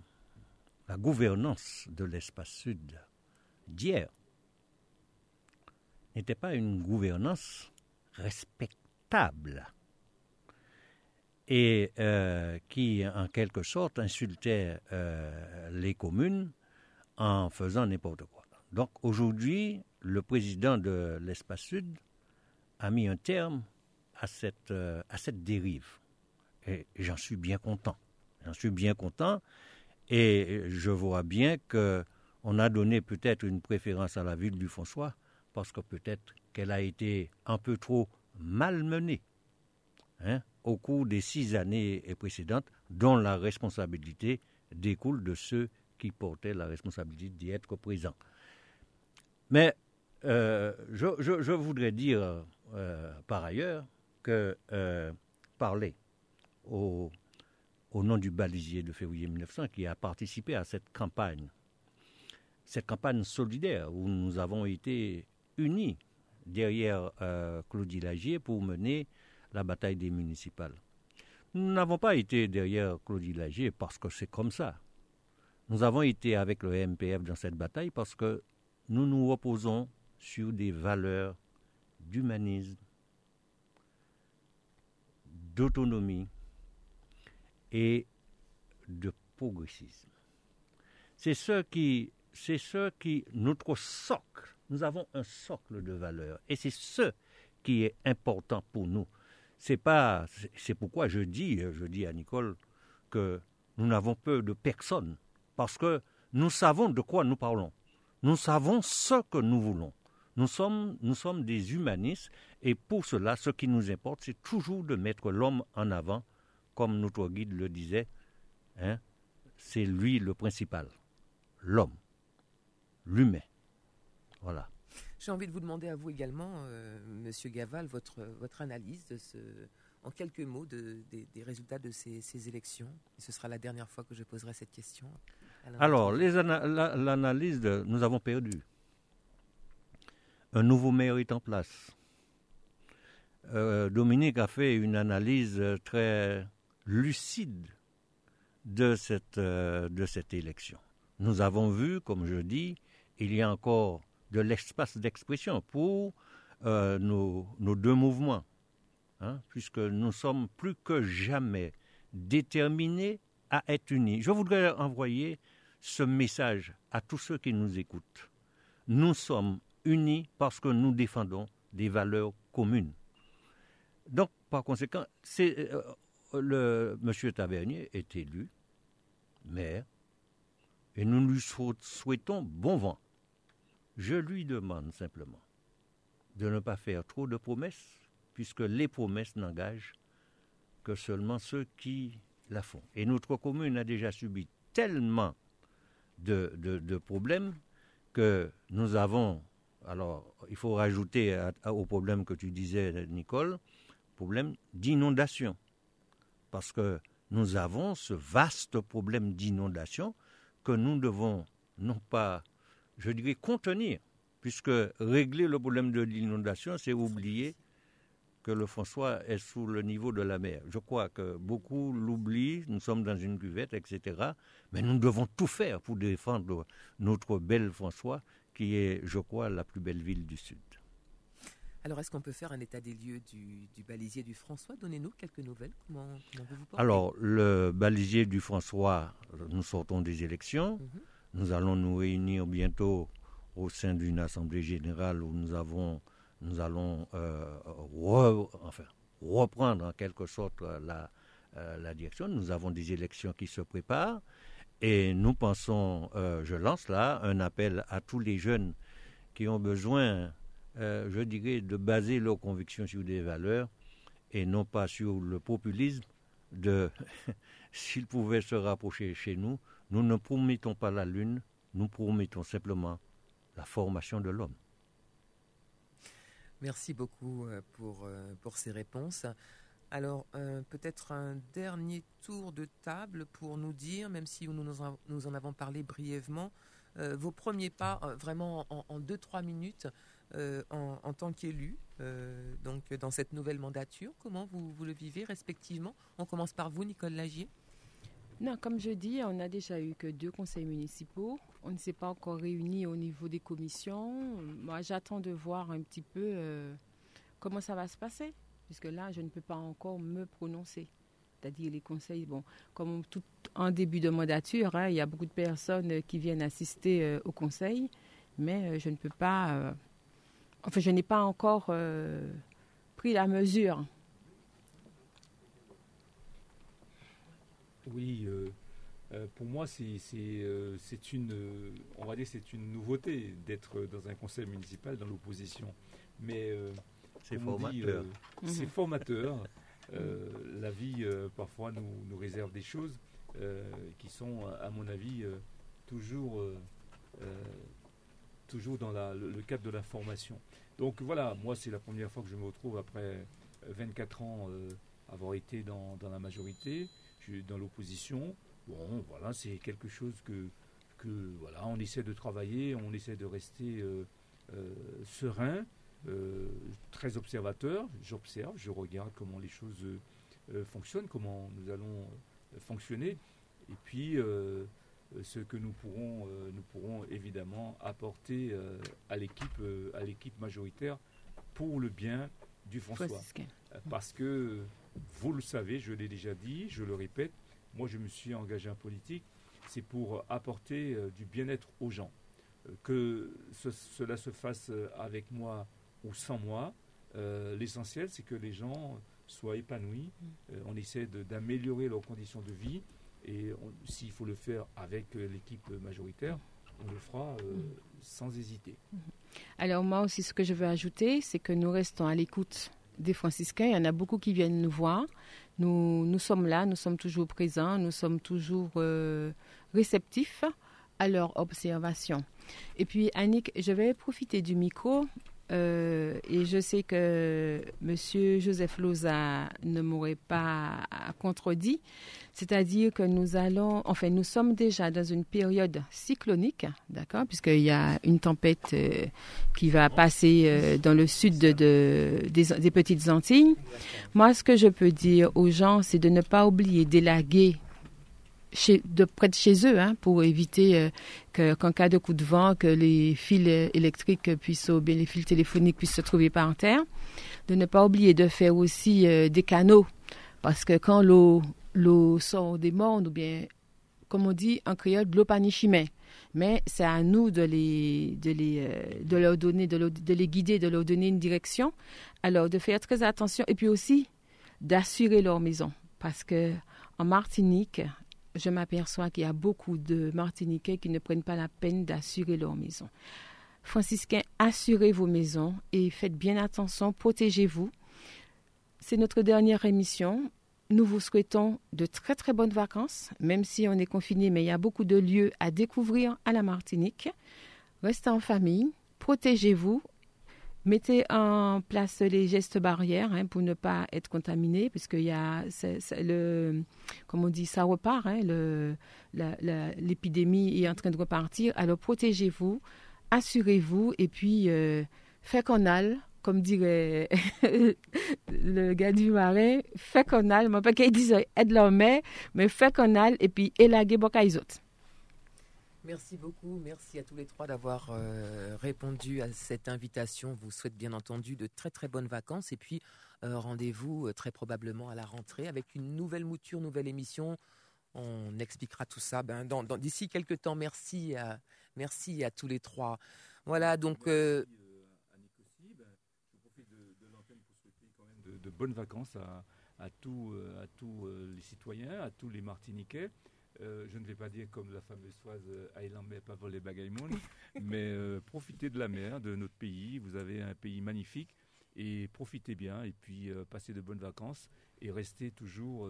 la gouvernance de l'espace sud d'hier n'était pas une gouvernance respectable. et qui, en quelque sorte, insultait les communes en faisant n'importe quoi. Donc aujourd'hui, le président de l'Espace Sud a mis un terme à cette, à cette dérive. Et j'en suis bien content. J'en suis bien content. Et je vois bien qu'on a donné peut-être une préférence à la ville du François parce que peut-être qu'elle a été un peu trop malmenée hein, au cours des six années précédentes, dont la responsabilité découle de ceux qui portaient la responsabilité d'y être présents. Mais euh, je, voudrais dire euh, par ailleurs que euh, parler au, au, nom du balisier de février 1900 qui a participé à cette campagne, cette campagne solidaire où nous avons été unis derrière Claudie Lagier pour mener la bataille des municipales. Nous n'avons pas été derrière Claudie Lagier parce que c'est comme ça. Nous avons été avec le MPF dans cette bataille parce que nous nous reposons sur des valeurs d'humanisme, d'autonomie et de progressisme. C'est ce qui, c'est ce qui, notre socle, nous avons un socle de valeurs et c'est ce qui est important pour nous. C'est pas, c'est pourquoi je dis, je dis à Nicole que nous n'avons peur de personne parce que nous savons de quoi nous parlons. Nous savons ce que nous voulons. Nous sommes, nous sommes des humanistes et pour cela, ce qui nous importe, c'est toujours de mettre l'homme en avant, comme notre guide le disait. Hein, c'est lui le principal, l'homme, l'humain. Voilà. J'ai envie de vous demander à vous également, euh, Monsieur Gaval, votre, votre analyse de ce, en quelques mots de, des, résultats de ces, ces élections. Et ce sera la dernière fois que je poserai cette question. Alors, l'analyse de nous avons perdu. Un nouveau maire est en place. Euh, Dominique a fait une analyse très lucide de cette, euh, de cette élection. Nous avons vu, comme je dis, il y a encore de l'espace d'expression pour euh, nos, deux mouvements, hein, puisque nous sommes plus que jamais déterminés à être unis. Je voudrais envoyer ce message à tous ceux qui nous écoutent. Nous sommes unis parce que nous défendons des valeurs communes. Donc, par conséquent, euh, le monsieur Tavernier est élu maire et nous lui souhaitons bon vent. Je lui demande simplement de ne pas faire trop de promesses, puisque les promesses n'engagent que seulement ceux qui la font. Et notre commune a déjà subi tellement de, problèmes que nous avons. Alors, il faut rajouter au problème que tu disais, Nicole, problème d'inondation. Parce que nous avons ce vaste problème d'inondation que nous devons non pas, je dirais, contenir, puisque régler le problème de l'inondation, c'est oublier que le François est sous le niveau de la mer. Je crois que beaucoup l'oublient, nous sommes dans une cuvette, etc. Mais nous devons tout faire pour défendre notre belle François, qui est, je crois, la plus belle ville du Sud. Alors, est-ce qu'on peut faire un état des lieux du, balisier du François? Donnez-nous quelques nouvelles. Comment, vous Alors, le balisier du François, nous sortons des élections. Mhm. Nous allons nous réunir bientôt au sein d'une assemblée générale où nous allons euh, reprendre en quelque sorte la, euh, la, direction. Nous avons des élections qui se préparent et nous pensons, euh, je lance là un appel à tous les jeunes qui ont besoin, je dirais, de baser leurs convictions sur des valeurs et non pas sur le populisme. De, s'ils pouvaient se rapprocher chez nous, nous ne promettons pas la lune, nous promettons simplement la formation de l'homme. Merci beaucoup euh, pour, euh, pour ces réponses. Alors, euh, peut-être un dernier tour de table pour nous dire, même si nous, nous en avons parlé brièvement, vos premiers pas, vraiment en, deux, trois minutes, en, en, tant qu'élu, donc dans cette nouvelle mandature. Comment vous, le vivez respectivement? On commence par vous, Nicole Lagier. Non, comme je dis, on n'a déjà eu que deux conseils municipaux. On ne s'est pas encore réunis au niveau des commissions. Moi, j'attends de voir un petit peu euh, comment ça va se passer, puisque là, je ne peux pas encore me prononcer. c'est-à-dire les conseils, bon, comme tout en début de mandature, hein, il y a beaucoup de personnes qui viennent assister euh, au conseil, mais euh, je ne peux pas, euh, enfin, je n'ai pas encore pris la mesure. Oui, pour moi, c'est une, on va dire, c'est une nouveauté d'être dans un conseil municipal dans l'opposition, mais c'est formateur. C'est formateur. Euh, la vie euh, parfois nous, nous, réserve des choses euh, qui sont, à mon avis, toujours, toujours dans le, cadre de la formation. Donc voilà, moi c'est la première fois que je me retrouve après 24 ans avoir été dans, la majorité, dans l'opposition. Bon, voilà, c'est quelque chose que, voilà, on essaie de travailler, on essaie de rester serein. Euh, très observateur. J'observe, je regarde comment les choses euh, fonctionnent, comment nous allons euh, fonctionner. Et puis, ce que nous pourrons, nous pourrons évidemment apporter à l'équipe, à l'équipe majoritaire pour le bien du François. Parce que vous le savez, je l'ai déjà dit, je le répète, moi je me suis engagé en politique, c'est pour apporter du bien-être aux gens. que cela se fasse avec moi ou sans moi. Euh, l'essentiel, c'est que les gens soient épanouis. Mm. Euh, on essaie d'améliorer leurs conditions de vie. Et s'il faut le faire avec euh, l'équipe majoritaire, on le fera mm. sans hésiter. Mm. Alors moi aussi, ce que je veux ajouter, c'est que nous restons à l'écoute des franciscains. Il y en a beaucoup qui viennent nous voir. Nous, nous sommes là, nous sommes toujours présents, nous sommes toujours réceptifs à leur observation. Et puis, Annick, je vais profiter du micro euh, et je sais que M. Joseph Loza ne m'aurait pas contredit, c'est-à-dire que nous allons, enfin, nous sommes déjà dans une période cyclonique, d'accord, puisqu'il y a une tempête euh, qui va passer euh, dans le sud de, des, des, petites Antilles. Moi, ce que je peux dire aux gens, c'est de ne pas oublier d'élaguer de près de chez eux hein, pour éviter euh, que, qu'en cas de coup de vent, que les fils électriques puissent, ou bien les fils téléphoniques puissent se trouver par terre. De ne pas oublier de faire aussi euh, des canaux parce que quand l'eau, l'eau sort des mondes, ou bien, comme on dit en créole, de l'eau panichimée. Mais c'est à nous de les, de les, euh, de leur donner, de les guider, de leur donner une direction. Alors, de faire très attention et puis aussi d'assurer leur maison. Parce que en Martinique, je m'aperçois qu'il y a beaucoup de Martiniquais qui ne prennent pas la peine d'assurer leur maison. Franciscains, assurez vos maisons et faites bien attention, protégez-vous. C'est notre dernière émission. Nous vous souhaitons de très très bonnes vacances, même si on est confiné, mais il y a beaucoup de lieux à découvrir à la Martinique. Restez en famille, protégez-vous Mettez en place les gestes barrières hein, pour ne pas être contaminé, puisque y a le, comme on dit, ça repart. Hein, l'épidémie est en train de repartir. Alors protégez-vous, assurez-vous, et puis euh, fait qu'on aille, comme dirait le gars du marais, fait qu'on aille. Mais pas qu'il dise aide l'homme, mais fait qu'on aille, et puis beaucoup les autres. Merci beaucoup. Merci à tous les trois d'avoir euh, répondu à cette invitation. Vous souhaite bien entendu de très très bonnes vacances et puis euh, rendez-vous euh, très probablement à la rentrée avec une nouvelle mouture, nouvelle émission. On expliquera tout ça ben, dans, d'ici quelques temps. Merci à, merci à tous les trois. Voilà donc. Merci, Annick aussi. Ben, je profite de, l'antenne pour souhaiter quand même de, bonnes vacances à, à à tous les citoyens, à tous les Martiniquais. Euh, je ne vais pas dire comme la fameuse phrase Island mais pas voler mais euh, profitez de la mer, de notre pays. Vous avez un pays magnifique et profitez bien et puis euh, passez de bonnes vacances et restez toujours,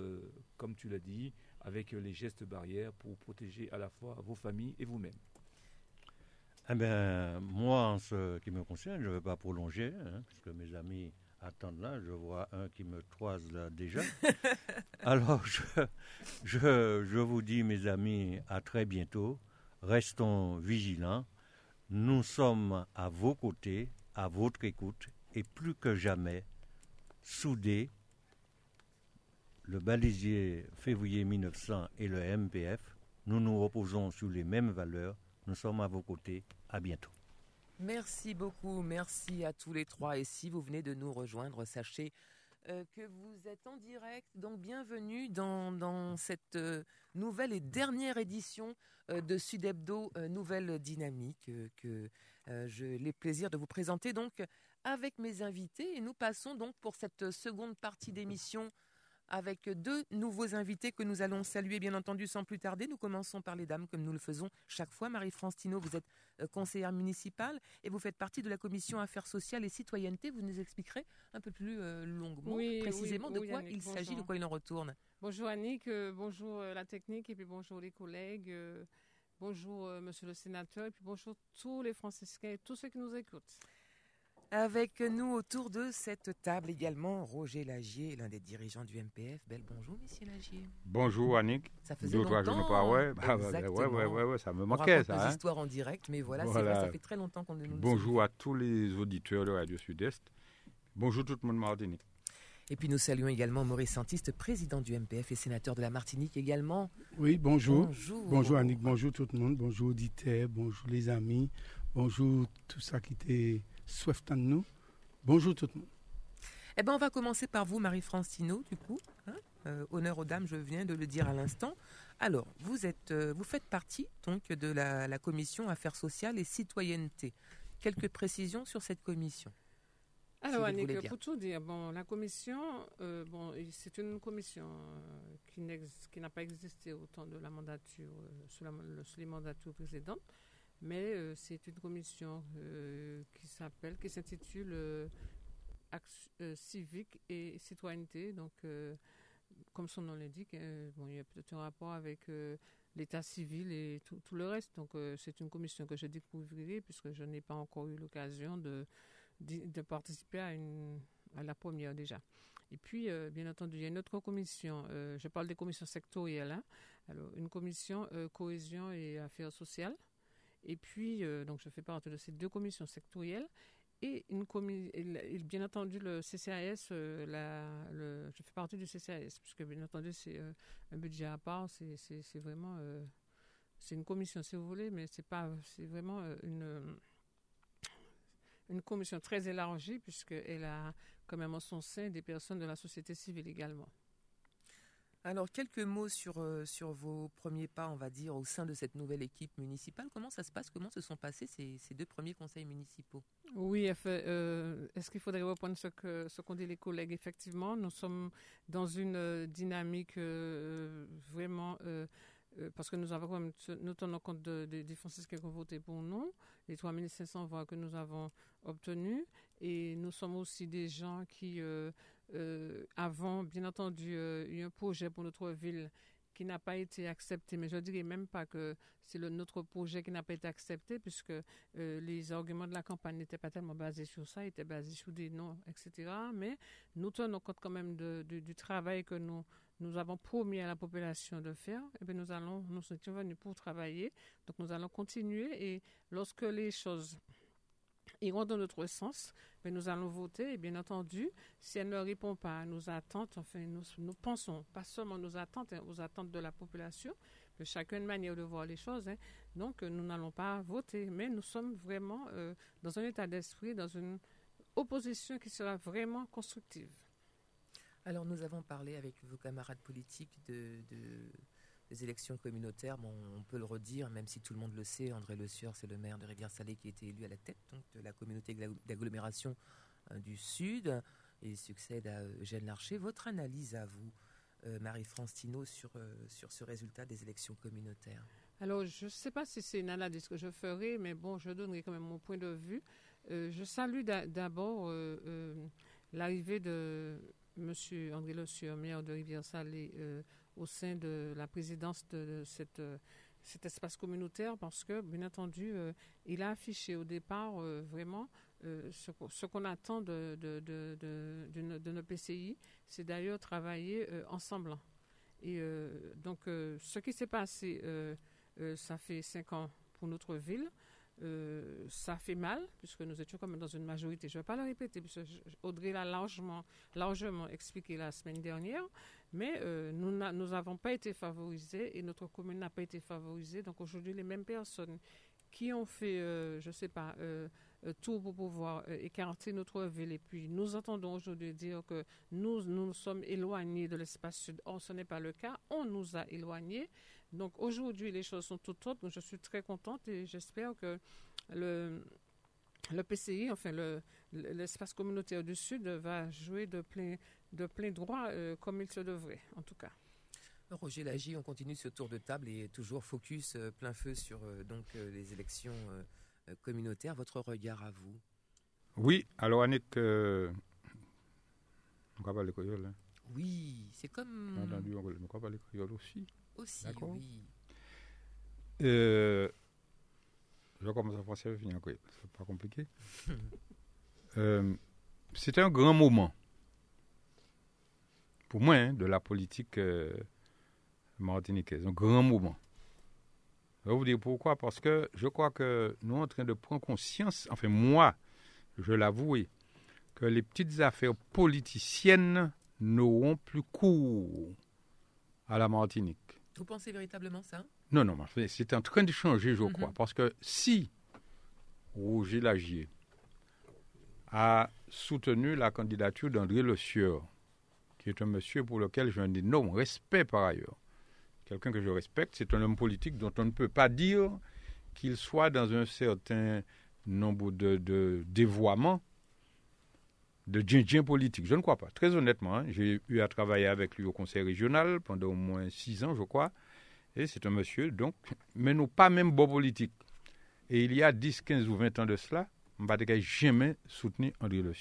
comme tu l'as dit, avec les gestes barrières pour protéger à la fois vos familles et vous-même. Eh bien, moi, en ce qui me concerne, je ne vais pas prolonger, hein, puisque mes amis attendent là. Je vois un qui me toise là déjà. Alors, je, je, je, vous dis, mes amis, à très bientôt. Restons vigilants. Nous sommes à vos côtés, à votre écoute, et plus que jamais, soudés, le balisier février 1900 et le MPF, nous nous reposons sur les mêmes valeurs. Nous sommes à vos côtés. À bientôt. Merci beaucoup, merci à tous les trois. Et si vous venez de nous rejoindre, sachez euh, que vous êtes en direct. Donc bienvenue dans, cette euh, nouvelle et dernière édition euh, de Sud Hebdo Nouvelle Dynamique que j'ai le plaisir de vous présenter donc avec mes invités. Et nous passons donc pour cette seconde partie d'émission avec deux nouveaux invités que nous allons saluer bien entendu sans plus tarder. Nous commençons par les dames comme nous le faisons chaque fois. Marie-France Tino, vous êtes euh, conseillère municipale et vous faites partie de la commission Affaires sociales et citoyenneté. Vous nous expliquerez un peu plus euh, longuement, précisément de quoi il s'agit, de quoi il en retourne. Bonjour Annick, euh, bonjour la technique et puis bonjour les collègues. Bonjour, monsieur le sénateur, et puis bonjour tous les franciscains et tous ceux qui nous écoutent. Avec nous autour de cette table également, Roger Lagier, l'un des dirigeants du MPF. Belle bonjour, monsieur Lagier. Bonjour, Annick. Ça faisait longtemps. Pas, ouais. Bah, ouais, ouais, ouais, ouais, ça me manquait, ça. Hein. histoires en direct, mais voilà, Vrai, ça fait très longtemps qu'on ne nous Bonjour à tous les auditeurs de Radio Sud-Est. Bonjour tout le monde Martinique. Et puis nous saluons également Maurice Santiste, président du MPF et sénateur de la Martinique également. Oui, bonjour. Bonjour, bonjour Annick, bonjour tout le monde, bonjour auditeurs, bonjour les amis, bonjour tout ça qui était de nous. Bonjour tout le monde. Eh ben, on va commencer par vous, Marie-France Tino, du coup. Hein. Euh, honneur aux dames, je viens de le dire à l'instant. Alors, vous, êtes, euh, vous faites partie donc de la, commission Affaires sociales et citoyenneté. Quelques précisions sur cette commission. Alors, Annick, pour tout dire, bon, la commission, euh, bon, c'est une commission qui n'a pas existé au temps de la mandature, sous, la, sous les mandatures précédentes mais euh, c'est une commission euh, qui s'appelle, qui s'intitule euh, civique et citoyenneté. Donc, comme son nom l'indique, bon, il y a peut-être un rapport avec l'état civil et tout, le reste. Donc, c'est une commission que je découvrirai puisque je n'ai pas encore eu l'occasion de, de, participer à, une, à la première déjà. Et puis, bien entendu, il y a une autre commission. je parle des commissions sectorielles. Hein. Alors, une commission cohésion et affaires sociales. Et puis, euh, donc, je fais partie de ces deux commissions sectorielles. Et, bien entendu, le CCAS, euh, je fais partie du CCAS, puisque bien entendu, c'est euh, un budget à part, c'est vraiment. c'est une commission, si vous voulez, mais c'est pas. C'est vraiment une une commission très élargie puisqu'elle a quand même en son sein des personnes de la société civile également. Alors, quelques mots sur, euh, sur vos premiers pas, on va dire, au sein de cette nouvelle équipe municipale. Comment ça se passe? Comment se sont passés ces, ces deux premiers conseils municipaux? Oui, euh, est-ce qu'il faudrait reprendre ce qu'ont dit les collègues? Effectivement, nous sommes dans une euh, dynamique vraiment parce que nous avons nous tenons compte des Français qui ont voté pour nous, les 3500 voix que nous avons obtenues, et nous sommes aussi des gens qui avons bien entendu euh, eu un projet pour notre ville qui n'a pas été accepté, mais je ne dirais même pas que c'est notre projet qui n'a pas été accepté, puisque euh, les arguments de la campagne n'étaient pas tellement basés sur ça, ils étaient basés sur des noms, etc. Mais nous tenons compte quand même du travail que nous, nous avons promis à la population de faire. Et bien nous allons, nous sommes venus pour travailler, donc nous allons continuer. Et lorsque les choses iront dans notre sens, mais nous allons voter et bien entendu, si elle ne répond pas à nos attentes, enfin nous, nous pensons pas seulement nos attentes, hein, aux attentes de la population, mais chacun une manière de voir les choses. Hein. donc nous n'allons pas voter, mais nous sommes vraiment euh, dans un état d'esprit, dans une opposition qui sera vraiment constructive. Alors nous avons parlé avec vos camarades politiques de les élections communautaires, bon, on peut le redire, même si tout le monde le sait, André Le c'est le maire de Rivière-Salée qui a été élu à la tête donc, de la communauté d'agglomération euh, du Sud. Il succède à Eugène Larcher. Votre analyse à vous, euh, Marie-France sur, euh, sur ce résultat des élections communautaires? Alors, je ne sais pas si c'est une analyse que je ferai, mais bon, je donnerai quand même mon point de vue. je salue d'abord l'arrivée de M. André Le maire de Rivière-Salée, au sein de la présidence de cette, euh, cet espace communautaire parce que, bien entendu, euh, il a affiché au départ euh, vraiment ce, qu'on attend de, de, de, nos PCI, c'est d'ailleurs travailler ensemble. Et donc, ce qui s'est passé, ça fait cinq ans pour notre ville. Ça fait mal, puisque nous étions comme dans une majorité. Je ne vais pas le répéter, puisque Audrey l'a largement, largement expliqué la semaine dernière, mais euh, nous n'avons pas été favorisés et notre commune n'a pas été favorisée. Donc aujourd'hui, les mêmes personnes qui ont fait, euh, je ne sais pas, tout pour pouvoir écarter notre ville. Et puis, nous entendons aujourd'hui dire que nous, nous sommes éloignés de l'espace sud. Or, ce n'est pas le cas. On nous a éloignés. Donc, aujourd'hui, les choses sont toutes autres. je suis très contente et j'espère que le, le PCI, enfin, l'espace communautaire du Sud va jouer de plein, de plein droit comme il se devrait, en tout cas. Roger Lagy, on continue ce tour de table et toujours focus euh, plein feu sur euh, donc euh, les élections communautaires. Votre regard à vous? Oui, alors Annick, on va parler créole. Hein? Oui, c'est comme. On entendu, on va parler créole aussi. Aussi, oui. je commence en français, je finis en créole. C'est pas compliqué. C'était un grand moment pour moi hein, de la politique martiniquaise, un grand mouvement. Je vais vous dire pourquoi. Parce que je crois que nous sommes en train de prendre conscience, enfin moi, je l'avoue, que les petites affaires politiciennes n'auront plus cours à la Martinique. Vous pensez véritablement ça? Non, non, c'est en train de changer, je mhm. crois. Parce que si Roger Lagier a soutenu la candidature d'André Le Sieur, qui est un monsieur pour lequel j'ai un énorme respect par ailleurs, quelqu'un que je respecte, c'est un homme politique dont on ne peut pas dire qu'il soit dans un certain nombre de, de dévoiements, de djindjin politique. Je ne crois pas. Très honnêtement, hein, j'ai eu à travailler avec lui au conseil régional pendant au moins six ans, je crois. Et c'est un monsieur, donc, mais nous pas même beau politique. Et il y a 10, 15 ou 20 ans de cela, je n'ai jamais soutenu André Le.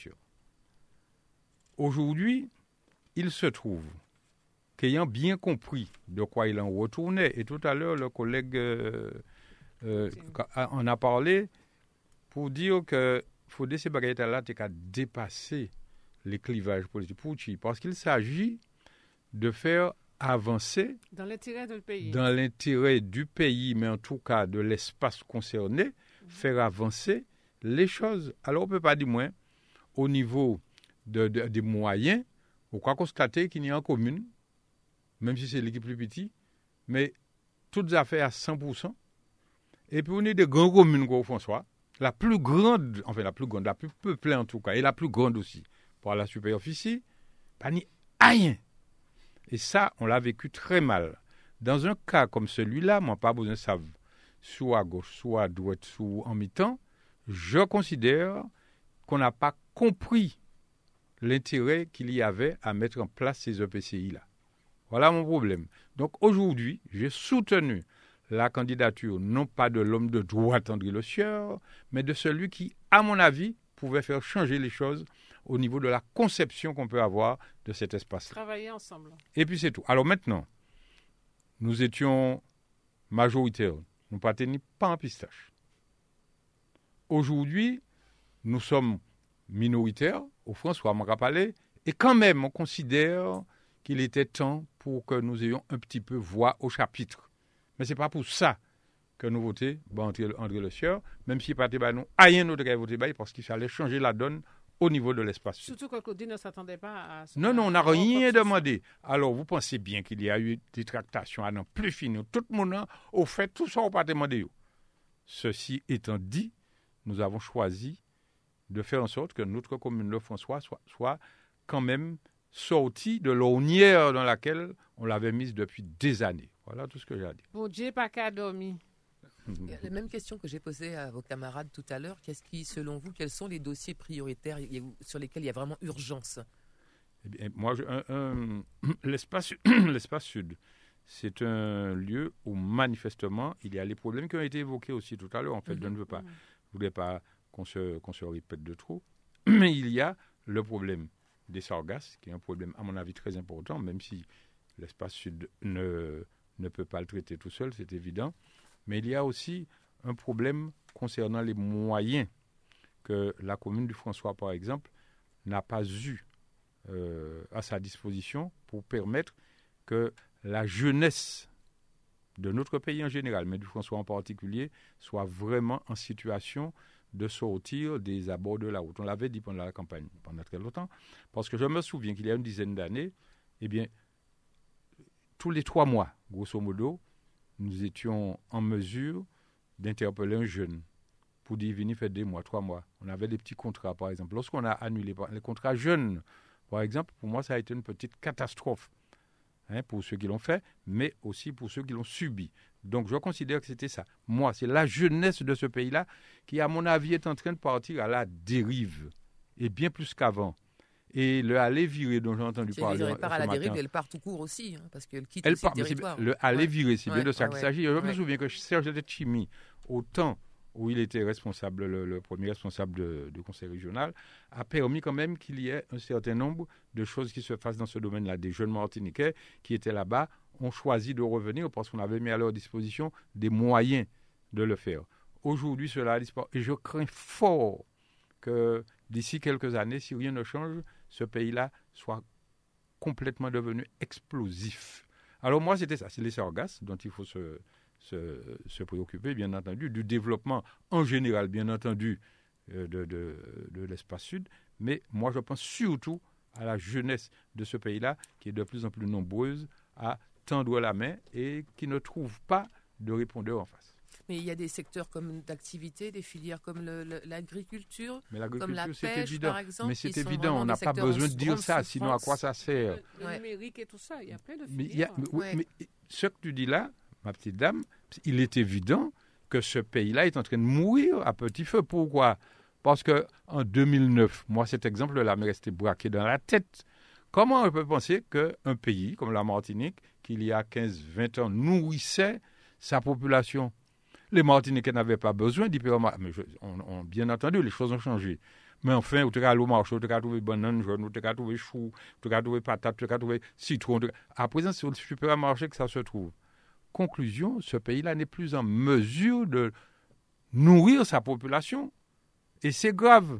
Aujourd'hui, il se trouve qu'ayant bien compris de quoi il en retournait, et tout à l'heure, le collègue euh, euh, en a parlé pour dire que faut ces là qu'à dépasser les clivages politiques. Parce qu'il s'agit de faire avancer dans l'intérêt du pays. Dans l'intérêt du pays, mais en tout cas de l'espace concerné, mhm. faire avancer les choses. Alors on ne peut pas dire moins au niveau des moyens, on croit constater qu'il y a en commune même si c'est l'équipe plus petite, mais toutes affaires à 100%. Et puis on est des grandes communes, quoi, François. La plus grande, enfin la plus grande, la plus peuplée en tout cas, et la plus grande aussi, pour la superficie, pas ni rien. Et ça, on l'a vécu très mal. Dans un cas comme celui-là, moi, pas besoin de savoir, soit à gauche, soit à droite, soit en mi-temps, je considère qu'on n'a pas compris l'intérêt qu'il y avait à mettre en place ces EPCI-là. Voilà mon problème. Donc aujourd'hui, j'ai soutenu la candidature non pas de l'homme de droite André Le Sieur, mais de celui qui, à mon avis, pouvait faire changer les choses au niveau de la conception qu'on peut avoir de cet espace. Travailler ensemble. Et puis c'est tout. Alors maintenant, nous étions majoritaires. Nous pas pas en pistache. Aujourd'hui, nous sommes minoritaires, au François Marapalais, et quand même, on considère qu'il était temps pour que nous ayons un petit peu voix au chapitre. Mais ce n'est pas pour ça que nous votons bon, André, Le Sieur, même si pas nous rien nous devrait voter parce qu'il fallait changer la donne au niveau de l'espace. Surtout que Claudine ne s'attendait pas à ce Non, non, on n'a rien demandé. Alors, vous pensez bien qu'il y a eu des tractations à n'en plus finir. Tout le monde, au fait, tout ça, on n'a pas demandé. Ceci étant dit, nous avons choisi de faire en sorte que notre commune de François soit, soit quand même sorti de l'ornière dans laquelle on l'avait mise depuis des années. Voilà tout ce que j'ai à dire. Bon Dieu, pas qu'à dormir. La même question que j'ai posée à vos camarades tout à l'heure. Qu'est-ce qui, selon vous, quels sont les dossiers prioritaires sur lesquels il y a vraiment urgence? Eh bien, moi, l'espace, l'espace sud, c'est un lieu où manifestement il y a les problèmes qui ont été évoqués aussi tout à l'heure. En fait, je ne veux pas, mhm. voulais pas qu'on se, répète de trop, mais il y a le problème des sargasses, qui est un problème, à mon avis, très important, même si l'espace sud ne, ne peut pas le traiter tout seul, c'est évident. Mais il y a aussi un problème concernant les moyens que la commune du François, par exemple, n'a pas eu euh, à sa disposition pour permettre que la jeunesse de notre pays en général, mais du François en particulier, soit vraiment en situation de sortir des abords de la route. On l'avait dit pendant la campagne, pendant très longtemps, parce que je me souviens qu'il y a une dizaine d'années, eh bien, tous les trois mois, grosso modo, nous étions en mesure d'interpeller un jeune pour dire venir faire deux mois, trois mois. On avait des petits contrats, par exemple. Lorsqu'on a annulé les contrats jeunes, par exemple, pour moi, ça a été une petite catastrophe hein, pour ceux qui l'ont fait, mais aussi pour ceux qui l'ont subi. Donc, je considère que c'était ça. Moi, c'est la jeunesse de ce pays-là qui, à mon avis, est en train de partir à la dérive, et bien plus qu'avant. Et le aller virer dont j'ai entendu parler. Elle part à la dérive, elle part tout court aussi, hein, parce qu'elle quitte le territoire. Le aller virer, c'est bien de ça qu'il s'agit. Je me souviens que Serge Chimie, au temps où il était responsable, le, premier responsable du conseil régional, a permis quand même qu'il y ait un certain nombre de choses qui se fassent dans ce domaine-là. Des jeunes Martiniquais qui étaient là-bas ont choisi de revenir parce qu'on avait mis à leur disposition des moyens de le faire. Aujourd'hui, cela a disparu. Et je crains fort que d'ici quelques années, si rien ne change, ce pays-là soit complètement devenu explosif. Alors moi, c'était ça, c'est les sargasses dont il faut se, préoccuper, bien entendu, du développement en général, bien entendu, euh, de, l'espace sud. Mais moi, je pense surtout à la jeunesse de ce pays-là, qui est de plus en plus nombreuse à tendre la main et qui ne trouve pas de répondeur en face. Mais il y a des secteurs comme d'activité, des filières comme l'agriculture, comme la pêche, évident. par exemple. Mais c'est évident, on n'a pas besoin de dire ça, sinon à quoi ça sert Le, numérique et tout ça, il y a plein de filières. mais ce que tu dis là, ma petite dame, il est évident que ce pays-là est en train de mourir à petit feu. Pourquoi? Parce que en 2009, moi, cet exemple-là m'est resté braqué dans la tête. Comment on peut penser qu'un pays comme la Martinique, qu'il y a 15-20 ans, nourrissait sa population? Les Martiniquais n'avaient pas besoin d'hypermarché. Mais bien entendu, les choses ont changé. Mais enfin, tu as au marché, tu as trouvé banane jaune, tu as trouvé chou, tu as trouvé patate, tu as trouvé citron. À présent, c'est au supermarché que ça se trouve. Conclusion, ce pays-là n'est plus en mesure de nourrir sa population. Et c'est grave.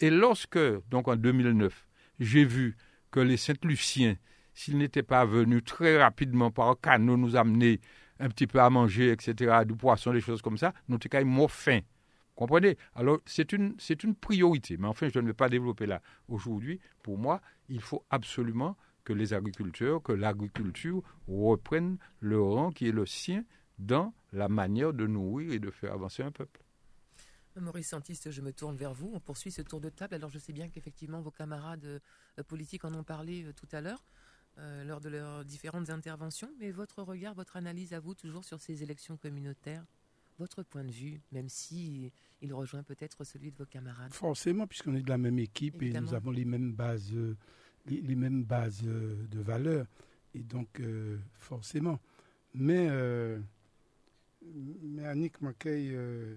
Et lorsque, donc en 2009, j'ai vu que les Saint-Luciens, s'ils n'étaient pas venus très rapidement par canot nous amener un petit peu à manger, etc., du poisson, des choses comme ça, nous étions même faim. Comprenez? Alors, c'est une, une priorité. Mais enfin, je ne vais pas développer là. Aujourd'hui, pour moi, il faut absolument que les agriculteurs, que l'agriculture reprenne le rang qui est le sien dans la manière de nourrir et de faire avancer un peuple. Maurice Santiste, je me tourne vers vous. On poursuit ce tour de table. Alors je sais bien qu'effectivement vos camarades politiques en ont parlé euh, tout à l'heure euh, lors de leurs différentes interventions, mais votre regard, votre analyse à vous toujours sur ces élections communautaires, votre point de vue, même si il rejoint peut-être celui de vos camarades. Forcément, puisqu'on est de la même équipe et nous avons les mêmes bases les, mêmes bases euh, de valeurs. Et donc, euh, forcément. Mais, euh, mais Annick Mackay, euh,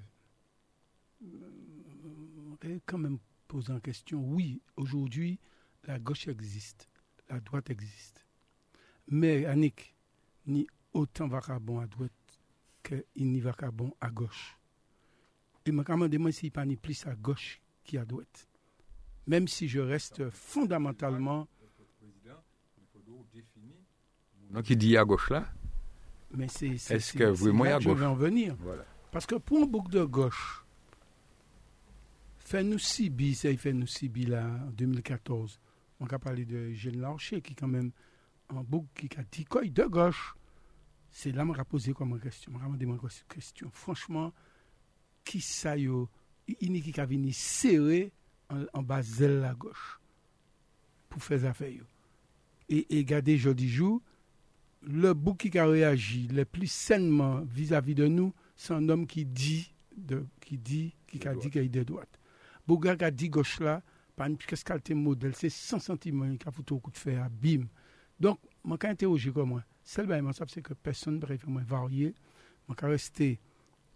quand même posé en question, oui, aujourd'hui, la gauche existe, la droite existe. Mais Annick, ni autant vagabond à droite qu'il n'y vagabond à gauche. Et je me demande s'il n'y a pas ni plus à gauche qu'à droite même si je reste fondamentalement. Donc il dit à gauche là? Mais c'est. Est-ce que vraiment à gauche Je vais en venir. Parce que pour un bouc de gauche, fait-nous Sibi, ça il fait nous Sibi là en 2014. On a parlé de Gilles Larcher, qui quand même, un bouc qui a dit quoi, de gauche. C'est là que je posé comme question. Je me demandé question. Franchement, qui ça y est, il qui a venu serrer en, en bas de la gauche pour faire affaire. Et, et garder jeudi jour, le bouc qui a réagi le plus sainement vis-à-vis -vis de nous, c'est un homme qui dit de, qui dit qui a dit qu'il est de droite. Bouga qui a dit gauche là, une pièce qualité modèle, c'est 100 cm qui a foutu au coup de fer, bim. Donc, moi, quand interroger comme moi, seulement, c'est que personne ne peut vraiment varier. Moi, quand rester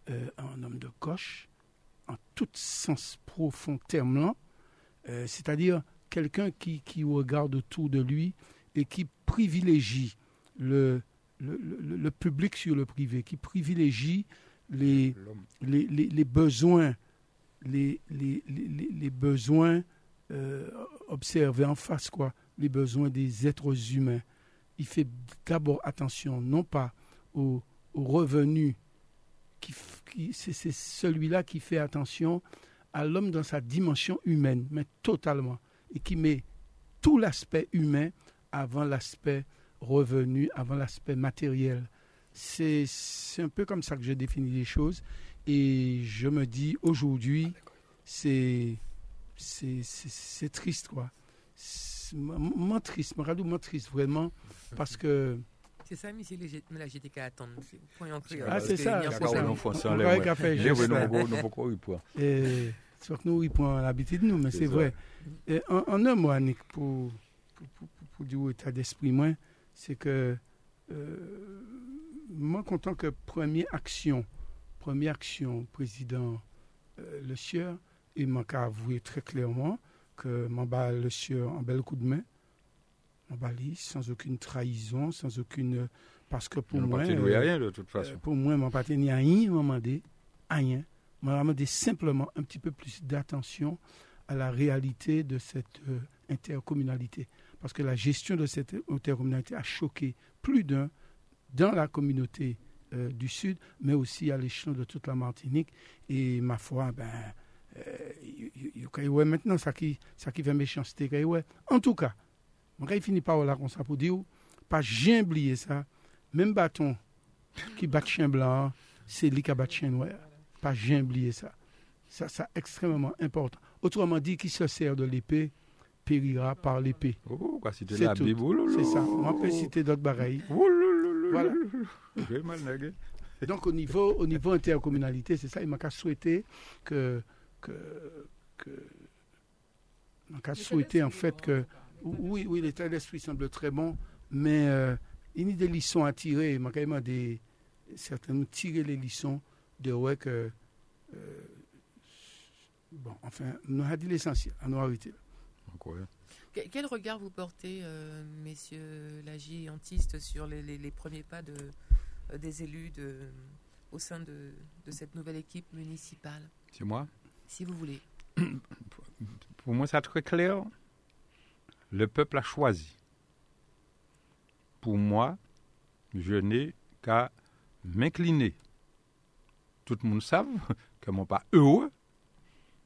euh, un homme de gauche, en tout sens profond terme euh, c'est-à-dire quelqu'un qui, qui, regarde autour de lui et qui privilégie le, le, le, public sur le privé, qui privilégie les, les, les, besoins, les, les besoins euh, observés en face, quoi, les besoins des êtres humains. Il fait d'abord attention, non pas aux, aux revenus c'est celui-là qui fait attention à l'homme dans sa dimension humaine, mais totalement, et qui met tout l'aspect humain avant l'aspect revenu, avant l'aspect matériel. C'est un peu comme ça que je définis les choses. Et je me dis, aujourd'hui, c'est c'est c'est- c'est triste, quoi. C'est- Moi, triste, moi, moi, triste, vraiment, parce que... C'est ça, monsieur, la GTK attendre. Point en créole. Ah, c'est ça, il y a c'est ça. nous, ils prennent l'habitude de nous, mais C'est c'est ça. vrai. En, un mot, Annick, pour, pour, pour, pour- pour dire état d'esprit, moi, c'est que euh, moi, en tant que première action, première action, président euh, Le Sieur, il m'a qu'à avouer très clairement que bat Le Sieur en bel coup de main, sans aucune trahison, sans aucune... Parce que pour moi... euh, rien de toute euh, façon. pour moi, mon parti n'y a rien demandé, à rien. m'a demandé simplement un petit peu plus d'attention à la réalité de cette euh, intercommunalité. Parce que la gestion de cette intercommunalité a choqué plus d'un dans la communauté euh, du Sud, mais aussi à l'échelon de toute la Martinique. Et ma foi, ben, euh, maintenant, ça qui, ça fait méchanceté. En tout cas, mon il finit par là comme ça pour dire, pas jamais oublier ça. Même bâton qui bat chien blanc, c'est lui qui bat chien noir. Pas jamais oublier ça. Ça, c'est extrêmement important. Autrement dit, qui se sert de l'épée périra par l'épée. Oh, C'est oh là C'est ça. On peut citer d'autres bagailles. Oh Voilà. Donc au niveau, au niveau intercommunalité, c'est ça. Il m'a qu'à souhaiter que, que, que m'a qu'à souhaiter en fait que, oui, oui, l'état d'esprit semble très bon, mais euh, il y a des leçons à tirer. Il m'a quand même des, certainement tirer les leçons de ouais que, euh, bon, enfin, on a dit l'essentiel, on a arrêté. Donc, Quel regard vous portez, euh, messieurs Lagier et Antiste, sur les, les- les premiers pas de, euh, des élus de, au sein de, de cette nouvelle équipe municipale, C'est moi? Si vous voulez Pour moi, c'est très clair. Le peuple a choisi. Pour moi, je n'ai qu'à m'incliner. Tout le monde savent que moi pas heureux,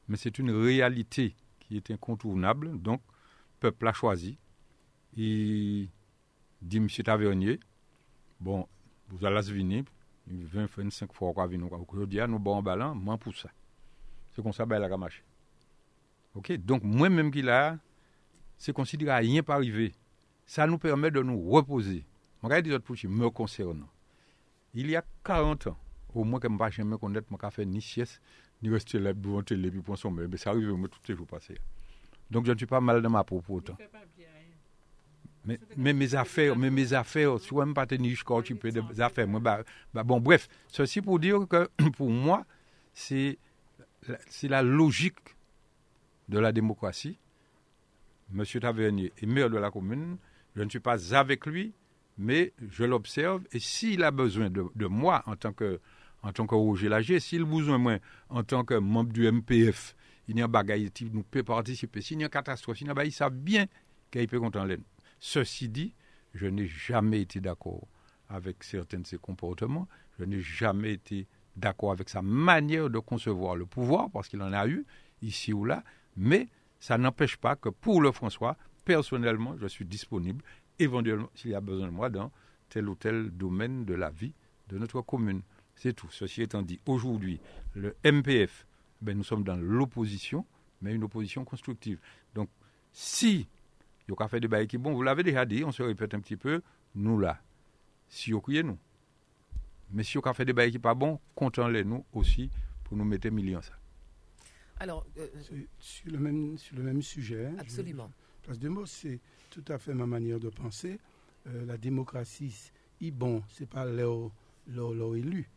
mais c'est une réalité qui est incontournable. Donc, le peuple a choisi. Il dit, M. Tavernier, bon, vous allez venir, 20, 25 fois qu'on venir, je dis, nous bon ballon, moi pour ça. C'est comme ça, ben, la marché. Ok, donc moi-même qui là, c'est considéré à rien pas arrivé. Ça nous permet de nous reposer. Regardez les autres pour me concernant. Il y a 40 ans, au moins que je ne vais jamais connaître mon café ni sieste, ni rester là devant télé puis pour sommeil. Mais ça arrive moi tous les jours passés. Donc je ne suis pas mal dans ma propre autant. Mais, mais mes affaires, mais mes affaires, si même pas tenir jusqu'à peux des affaires. Moi, bah, bah, bon, bref, ceci pour dire que pour moi, c'est c'est la logique de la démocratie. Monsieur Tavernier est maire de la commune. Je ne suis pas avec lui, mais je l'observe. Et s'il a besoin de, moi en tant que en tant que Roger Lager, s'il a besoin de moi en tant que membre du MPF, il y a un bagage qui nous peut participer. S'il y a une catastrophe, il y bien qu'il peut compter en l'aide. Ceci dit, je n'ai jamais été d'accord avec certains de ses comportements. Je n'ai jamais été d'accord avec sa manière de concevoir le pouvoir, parce qu'il en a eu ici ou là. Mais ça n'empêche pas que pour le François, personnellement, je suis disponible, éventuellement, s'il y a besoin de moi, dans tel ou tel domaine de la vie de notre commune. C'est tout. Ceci étant dit, aujourd'hui, le MPF, ben, nous sommes dans l'opposition, mais une opposition constructive. Donc, si il y a fait des bails qui bon, vous l'avez déjà dit, on se répète un petit peu, nous là. Si vous criez nous. Mais si on a fait des bails qui pas bon, comptons-les nous aussi pour nous mettre millions ça. Alors, euh, Sur le même, sur le même sujet. hein, je- absolument. Parce de mots, c'est tout à fait ma manière de penser. Euh, la démocratie, c'est bon, c'est pas leur, leur, leur élu.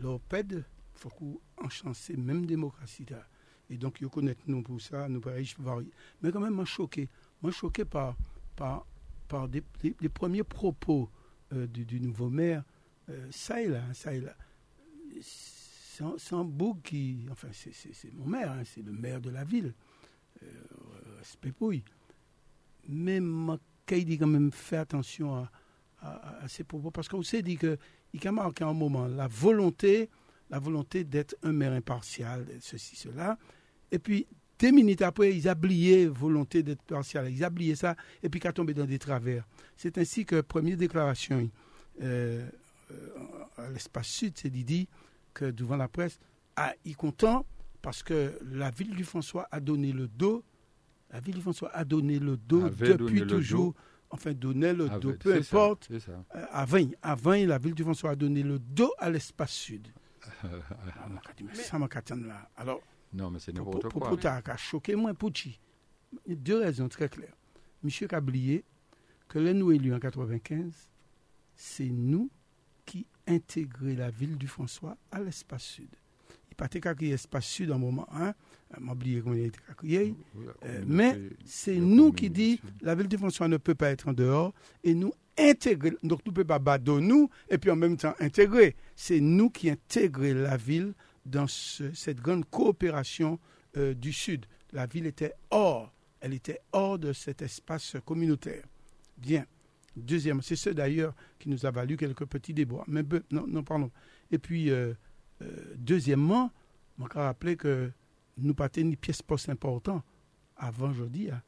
Leur pède, faut qu'on enchance même démocratie. là. Et donc, ils connaissent nous pour ça, nous pareil, varier. Mais quand même, moi, choqué. Moi, choqué par, par, par des, des- des premiers propos euh, du, du nouveau maire. Euh, ça et là, ça et là. C'est un, bouc qui. Enfin, c'est- mon maire, hein, c'est le maire de la ville. Euh, respect qu'il dit quand même fait attention à, à, ses propos parce qu'on s'est dit que il a marqué un moment la volonté, la volonté d'être un maire impartial, ceci, cela. Et puis, deux minutes après, ils oublié volonté d'être partial. Ils oublié ça et puis qu'à tombé dans des travers. C'est ainsi que première déclaration euh, à l'espace sud, c'est dit que devant la presse, ah, il est content parce que la ville du François a donné le dos. La ville du François a donné le dos Avait depuis toujours. Enfin, donnait le Avait- dos, peu importe. ça. Euh, à 20, à 20, la ville du François a donné le dos à l'espace sud. Ça m'a là. Alors, Non, mais c'est pour, n'importe pour, quoi. pour t'as qu'à choquer moins Pouchi. Deux raisons très claires. Monsieur Cablier, que les nous élus en 95, c'est nous qui intégrons la ville du François à l'espace sud. Il pas qu'à créer l'espace sud en moment 1, m'a oublié comment il la Euh, mais c'est nous qui dit la ville de François ne peut pas être en dehors et nous intégrer. Donc nous ne pouvons pas battre nous et puis en même temps intégrer. C'est nous qui intégrons la ville dans ce- cette grande coopération euh, du Sud. La ville était hors, elle était hors de cet espace communautaire. Bien. Deuxième, c'est ce d'ailleurs qui nous a valu quelques petits débats. Mais peu- non, non, pardon. Et puis, euh, euh, deuxièmement, je me rappelé que nous pas ni pièce poste important avant jeudi. hein.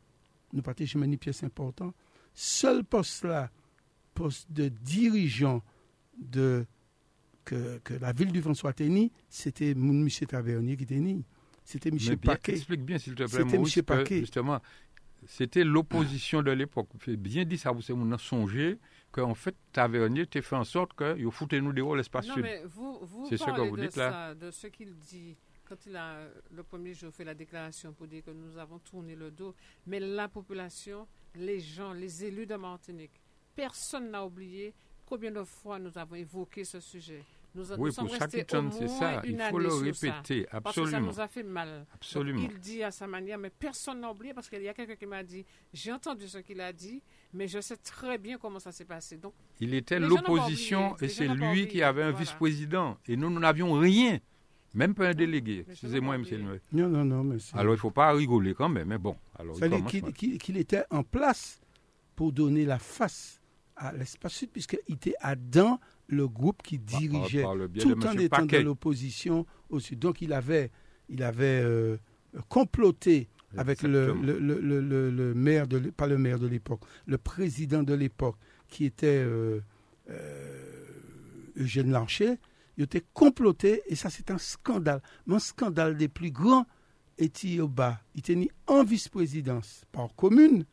Nous pas jamais ni pièce important. Seul poste là, poste de dirigeant de que, que la ville du François Tény, c'était M. Tavernier qui était ni. C'était M. Paquet. explique bien, s'il te plaît, C'était M. que, Paquet. justement, c'était l'opposition de l'époque. Bien dit ça, vous savez, on a songé qu'en fait, Tavernier t'a fait en sorte que vous foutez nous dehors l'espace Non, sud. mais vous, vous C'est ce que vous de dites, là. ça, de ce qu'il dit quand il a le premier jour fait la déclaration pour dire que nous avons tourné le dos. Mais la population, les gens, les élus de Martinique, personne n'a oublié combien de fois nous avons évoqué ce sujet. Nous, nous Oui, sommes pour restés qu'il au c'est moins ça. une Il faut année le ça. répéter, Parce que ça absolument. nous a fait mal. Donc, Absolument. il dit à sa manière, mais personne n'a oublié parce qu'il y a quelqu'un qui m'a dit, j'ai entendu ce qu'il a dit, mais je sais très bien comment ça s'est passé. Donc, Il était l'opposition et c'est lui qui avait un Voilà. vice-président. Et nous, nous n'avions rien. Même pas un délégué. Excusez-moi, monsieur. le- Non, non, non, mais c'est- Alors, il ne faut pas rigoler quand même. Mais bon, alors, il qu'il mal. qu'il- qu'il était en place pour donner la face à l'espace sud, puisqu'il était à dans le groupe qui par- dirigeait, par le biais tout en étant Paquet. de l'opposition au sud. Donc il avait, il avait euh, comploté avec le, le, le- le- maire, de pas le maire de l'époque, le président de l'époque, qui était euh, euh, Eugène Larcher, il était comploté, et ça c'est un scandale. Mais un scandale des plus grands était au bas. Il était mis en vice-présidence par commune,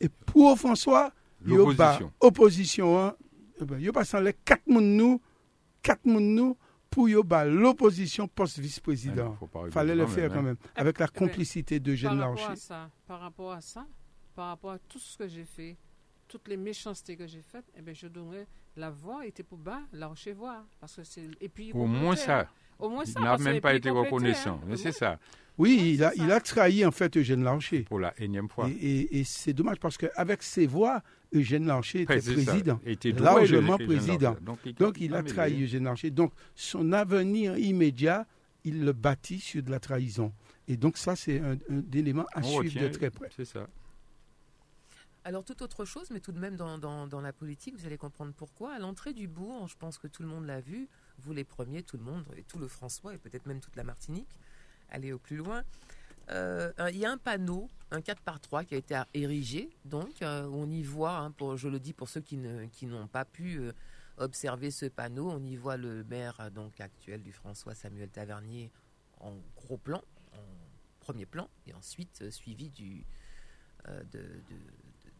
et pour François, il L'opposition. opposition. Hein, eh ben, il y a pas sans les quatre moun nous, quatre moun nous, pour y a l'opposition post-vice-président. Rigoler fallait le faire même, quand hein. même, avec la Eh complicité par rapport Larcher. à ça, par rapport à ça, par rapport à tout ce que j'ai fait, toutes les méchancetés que j'ai faites, eh ben, je donnerais la voix était pour bas, la rocher voir, parce que c'est et puis Au moins ça. Au moins ça. Il n'a même pas été reconnaissant. hein. Mais c'est ça, Oui, Ouais, il, a, ça. il a trahi en fait Eugène Larcher. pour la énième fois. Et, et- et c'est dommage parce qu'avec ses voix, Eugène Larcher était président. Était largement président. Donc, il, Donc il a trahi Eugène Larcher. Donc son avenir immédiat, il le bâtit sur de la trahison. Et donc ça, c'est un, un élément à on suivre retient, de très près. C'est ça. Alors, toute autre chose, mais tout de même dans, dans- dans la politique, vous allez comprendre pourquoi. À l'entrée du bourg, je pense que tout le monde l'a vu, vous les premiers, tout le monde, et tout le François, et peut-être même toute la Martinique, aller au plus loin. Euh, Il y a un panneau, un 4 par 3 qui a été érigé, donc euh, on y voit, hein, je le dis pour ceux qui n'ont pas pu euh, observer ce panneau, on y voit le maire donc actuel du François, Samuel Tavernier, en gros plan, en premier plan, et ensuite suivi de,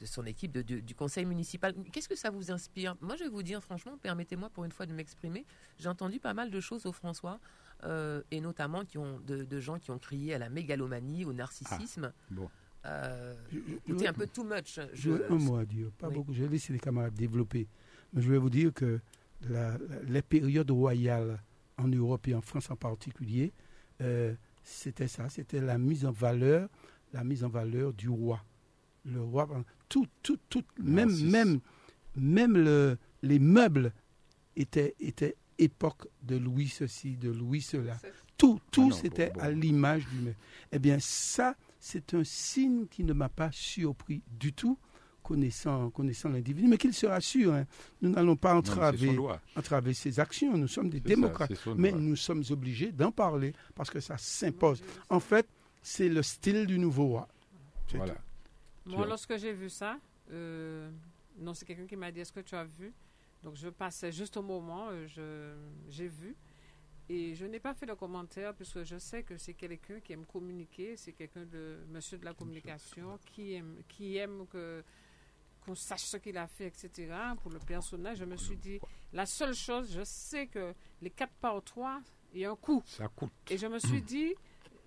son équipe du conseil municipal. Qu'est-ce que ça vous inspire? Moi, je vais vous dire franchement, permettez-moi pour une fois de m'exprimer. J'ai entendu pas mal de choses au François, euh, et notamment qui ont, de, de gens qui ont crié à la mégalomanie, au narcissisme. bon. Euh, Je- je- C'était un peu too much. Je- J'aurais un mot à dire, pas Oui. beaucoup. Je vais laisser les camarades développer. Mais je vais vous dire que la- la- les périodes royales en Europe et en France en particulier, euh, c'était ça, c'était la mise en valeur, la mise en valeur du roi. Le roi, tout, tout, tout, même, même, même le, les meubles étaient, étaient époque de Louis ceci, de Louis cela. Tout, tout, non, c'était bon, à l'image du maire. Eh bien, ça, c'est un signe qui ne m'a pas surpris du tout, connaissant, connaissant l'individu, mais qu'il se rassure. hein. Nous n'allons pas entraver, entraver ses actions. Nous sommes des ça, démocrates. mais nous sommes obligés d'en parler parce que ça s'impose. En fait, c'est le style du nouveau roi. Voilà. Moi, lorsque j'ai vu ça, euh, non, c'est quelqu'un qui m'a dit Est-ce que tu as vu Donc, je passais juste au moment, euh, je- j'ai vu. Et je n'ai pas fait de commentaire puisque je sais que c'est quelqu'un qui aime communiquer, c'est quelqu'un de monsieur de la communication qui aime, qui aime que qu'on sache ce qu'il a fait, etc. Pour le personnage, je me suis dit, la seule chose, je sais que les 4 par 3, il y a un coût. Ça coûte. Et je me suis dit,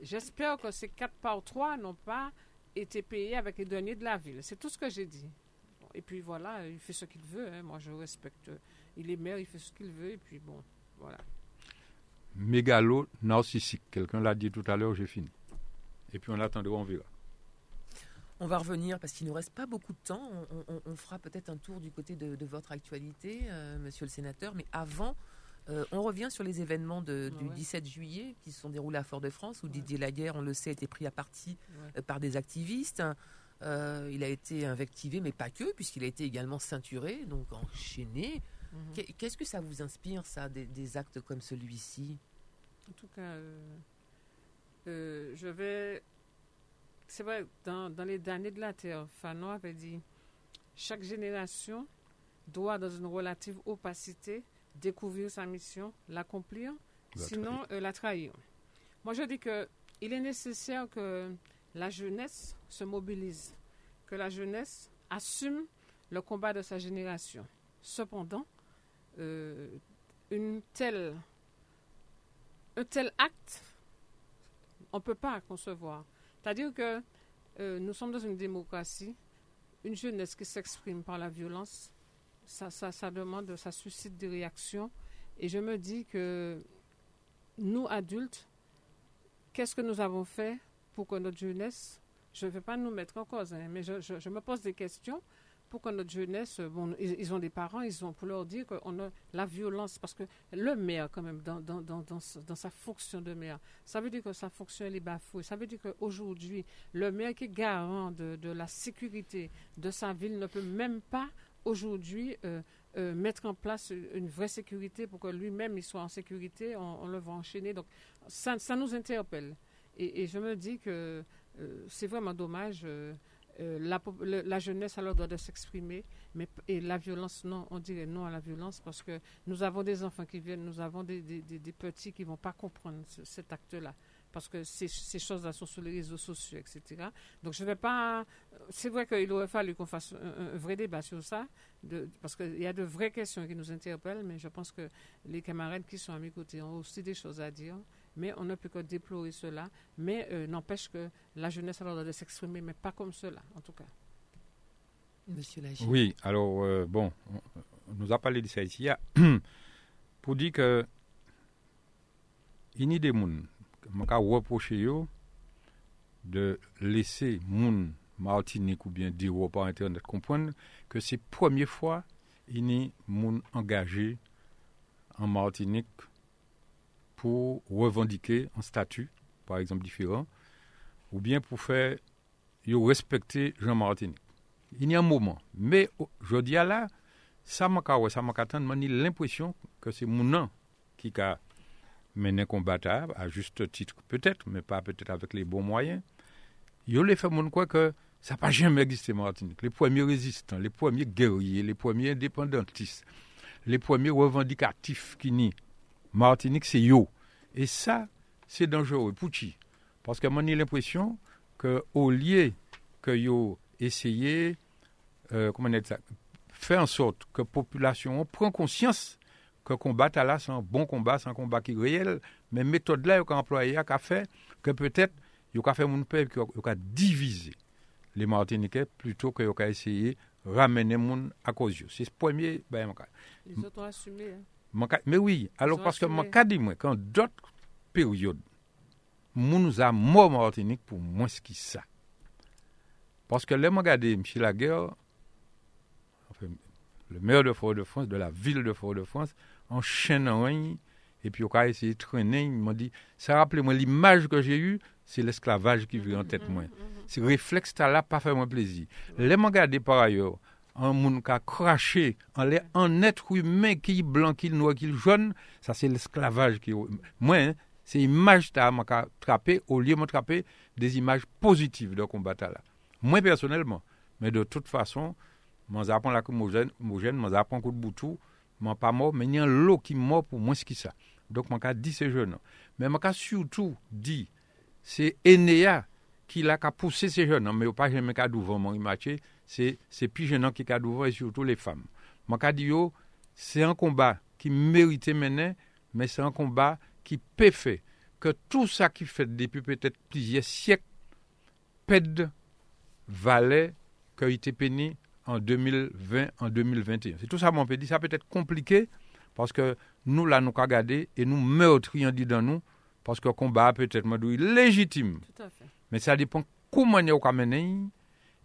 j'espère que ces 4 par 3 n'ont pas été payés avec les deniers de la ville. C'est tout ce que j'ai dit. Et puis voilà, il fait ce qu'il veut. hein. Moi, je respecte. Il est maire, il fait ce qu'il veut. Et puis bon, voilà. Mégalo narcissique. Quelqu'un l'a dit tout à l'heure, j'ai fini. Et puis on attendra, on verra. On va revenir parce qu'il ne nous reste pas beaucoup de temps. On, on- on fera peut-être un tour du côté de, de votre actualité, euh, monsieur le sénateur. Mais avant, euh, on revient sur les événements de- du Ouais. 17 juillet qui se sont déroulés à Fort-de-France, où Didier Laguerre, on le sait, a été pris à partie Ouais. euh, par des activistes. Euh, il a été invectivé, mais pas que, puisqu'il a été également ceinturé, donc enchaîné. Mhm. Qu'est- Qu'est-ce que ça vous inspire, ça, des, des actes comme celui-ci? En tout cas, euh, euh, je vais. C'est vrai, dans, dans les derniers de la Terre, Fanon avait dit chaque génération doit, dans une relative opacité, découvrir sa mission, l'accomplir, La sinon euh, la trahir. Moi, je dis que il est nécessaire que la jeunesse se mobilise, que la jeunesse assume le combat de sa génération. Cependant, euh, un tel acte, on ne peut pas concevoir. C'est-à-dire que euh, nous sommes dans une démocratie, une jeunesse qui s'exprime par la violence, ça demande, ça suscite des réactions. Et je me dis que nous, adultes, qu'est-ce que nous avons fait pour que notre jeunesse, je ne vais pas nous mettre en cause, hein, mais je, me pose des questions pour que notre jeunesse, bon, ils, ont des parents, ils ont pour leur dire qu'on a la violence, parce que le maire, quand même, dans, sa fonction de maire, ça veut dire que sa fonction, elle est bafouée. Ça veut dire qu'aujourd'hui, le maire qui est garant de, la sécurité de sa ville ne peut même pas, aujourd'hui, euh, euh, mettre en place une- vraie sécurité pour que lui-même, il soit en sécurité, on, on le va enchaîner. Donc, ça nous interpelle. Et, je me dis que euh, c'est vraiment dommage. euh, euh, la, jeunesse a le droit de s'exprimer, mais et la violence, non, on dirait non à la violence parce que nous avons des enfants qui viennent, nous avons des, petits qui ne vont pas comprendre ce- cet acte-là parce que ces, choses-là sont sur les réseaux sociaux, etc. Donc je ne vais pas. C'est vrai qu'il aurait fallu qu'on fasse un, vrai débat sur ça, parce qu'il y a de vraies questions qui nous interpellent, mais je pense que les camarades qui sont à mes côtés ont aussi des choses à dire. Mais on ne peut que déplorer cela. Mais euh, n'empêche que la jeunesse a le droit de s'exprimer, mais pas comme cela, en tout cas. Monsieur Lagier Oui, alors, euh, bon, on, nous a parlé de ça ici. Pour dire que, il y a des gens, je reprocher yo de laisser moun Martinique ou bien dire par Internet comprendre que c'est la première fois il y a moun engagé en Martinique pour revendiquer un statut, par exemple, différent, ou bien pour faire respecter Jean Martinique il y a un moment. Mais oh, je dis à là, ça m'a ça m'a l'impression que c'est mon nom qui a mené combat à, juste titre peut-être, mais pas peut-être avec les bons moyens. Yo les fait mon quoi que ça n'a jamais existé Martinique. Les premiers résistants, les premiers guerriers, les premiers indépendantistes, les premiers revendicatifs qui ni Martinique, c'est yo. Et ça, c'est dangereux. Pour Parce que moi, j'ai l'impression que au lieu que yo essayer, euh, comment dire ça, faire en sorte que la population prend conscience que le combat à là, c'est un bon combat, c'est un combat qui est réel, mais méthode là, qu'on employé, a fait que peut-être, il a fait mon peuple, qui divisé les Martiniquais plutôt que a essayé de ramener mon à cause. C'est ce premier, ben, Les autres ont assumé. hein. Cas- mais oui, alors parce que mon cas dit moi, quand d'autres périodes, nous a mort Martinique pour moins ce qui ça. Parce que moi, regardé M. Laguerre, enfin, le maire de Fort-de-France, de la ville de Fort-de-France, en règne, et puis, on a essayé de traîner, il m'a dit, ça rappelait moi l'image que j'ai eue, c'est l'esclavage qui vient en tête, moi. Ce réflexe là pas fait moins plaisir. Les regardé par ailleurs, an moun ka krashe, an lè an etre humen ki blan, ki noua, ki joun, sa se l'esklavaj ki yo. Mwen, se imaj ta man ka trape, ou liye man trape, des imaj pozitiv de kombata la. Mwen personelman, men de tout fason, man zapon la komojen, man zapon kout boutou, man pa mò, men yon lò ki mò pou mwen skisa. Donk man ka di se joun. Men man ka surtout di, se eneya ki la ka pousse se joun, men yo pa jen men ka douvan man imache, c'est plus jeunes qui a devant et surtout les femmes. Dit, c'est un combat qui mérite mener, mais c'est un combat qui peut faire que tout ça qui fait depuis peut-être plusieurs siècles pède valait qu'il était péni en 2020, en 2021. C'est tout ça, mon peut dire. Ça peut être compliqué parce que nous, là, nous et nous meurtrions dans nous parce que le combat peut-être légitime. Tout à fait. Mais ça dépend comment nous avons mené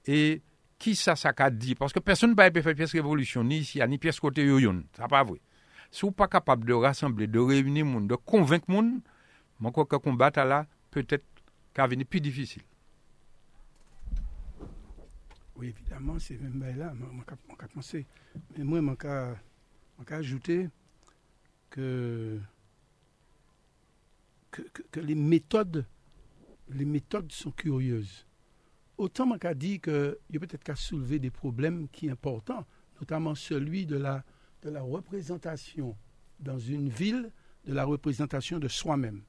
et qui ça, ça a dit? Parce que personne ne peut faire pièce révolution, ni ici, ni pièce côté yoyon. Ça pas vrai. Si vous pas capable de rassembler, de réunir monde, de convaincre monde, mon crois que combattre là, peut-être qu'à venir plus difficile. Oui, évidemment, c'est même là, je vais penser. Mais moi, je vais ajouter que, que, que, les méthodes les méthodes sont curieuses. Autant dit qu'il y a peut-être qu'à soulever des problèmes qui sont importants, notamment celui de la, de la représentation dans une ville, de la représentation de soi-même.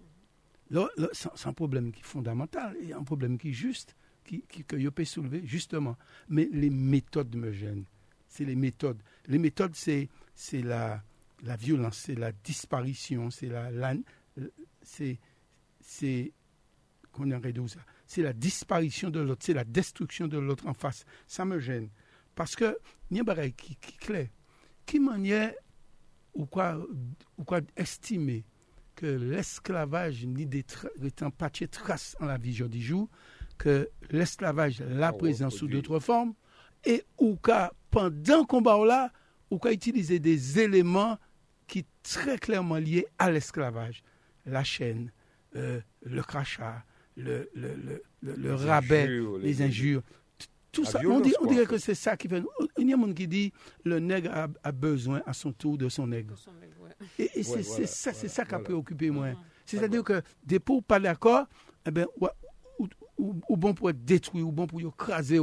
C'est un problème qui est fondamental et un problème qui est juste qui, que je peux soulever, justement. Mais les méthodes me gênent. C'est les méthodes. Les méthodes, c'est, la, la violence, c'est la disparition, c'est la, c'est, c'est, ça? C'est la disparition de l'autre, c'est la destruction de l'autre en face. Ça me gêne. Parce que, il y a qui, qui clair. Qui manière ou quoi, ou quoi estimer que l'esclavage n'est pas de trace en la vie du jour, que l'esclavage la oh, présent sous d'autres formes, et ou qu'à, pendant combat là, ou qu'à utiliser des éléments qui sont très clairement liés à l'esclavage. La chaîne, euh, le crachat, le, le, le, le rabais, les, injures. Tout ça, on, dit, on dirait que c'est ça qui fait. Il y a un monde qui dit le nègre a, besoin à son tour de son nègre. Et, c'est ça, c'est ça qui a préoccupé moi. C'est-à-dire que des pour pas d'accord, eh ben, ou, bon pour être détruit, ou bon pour écraser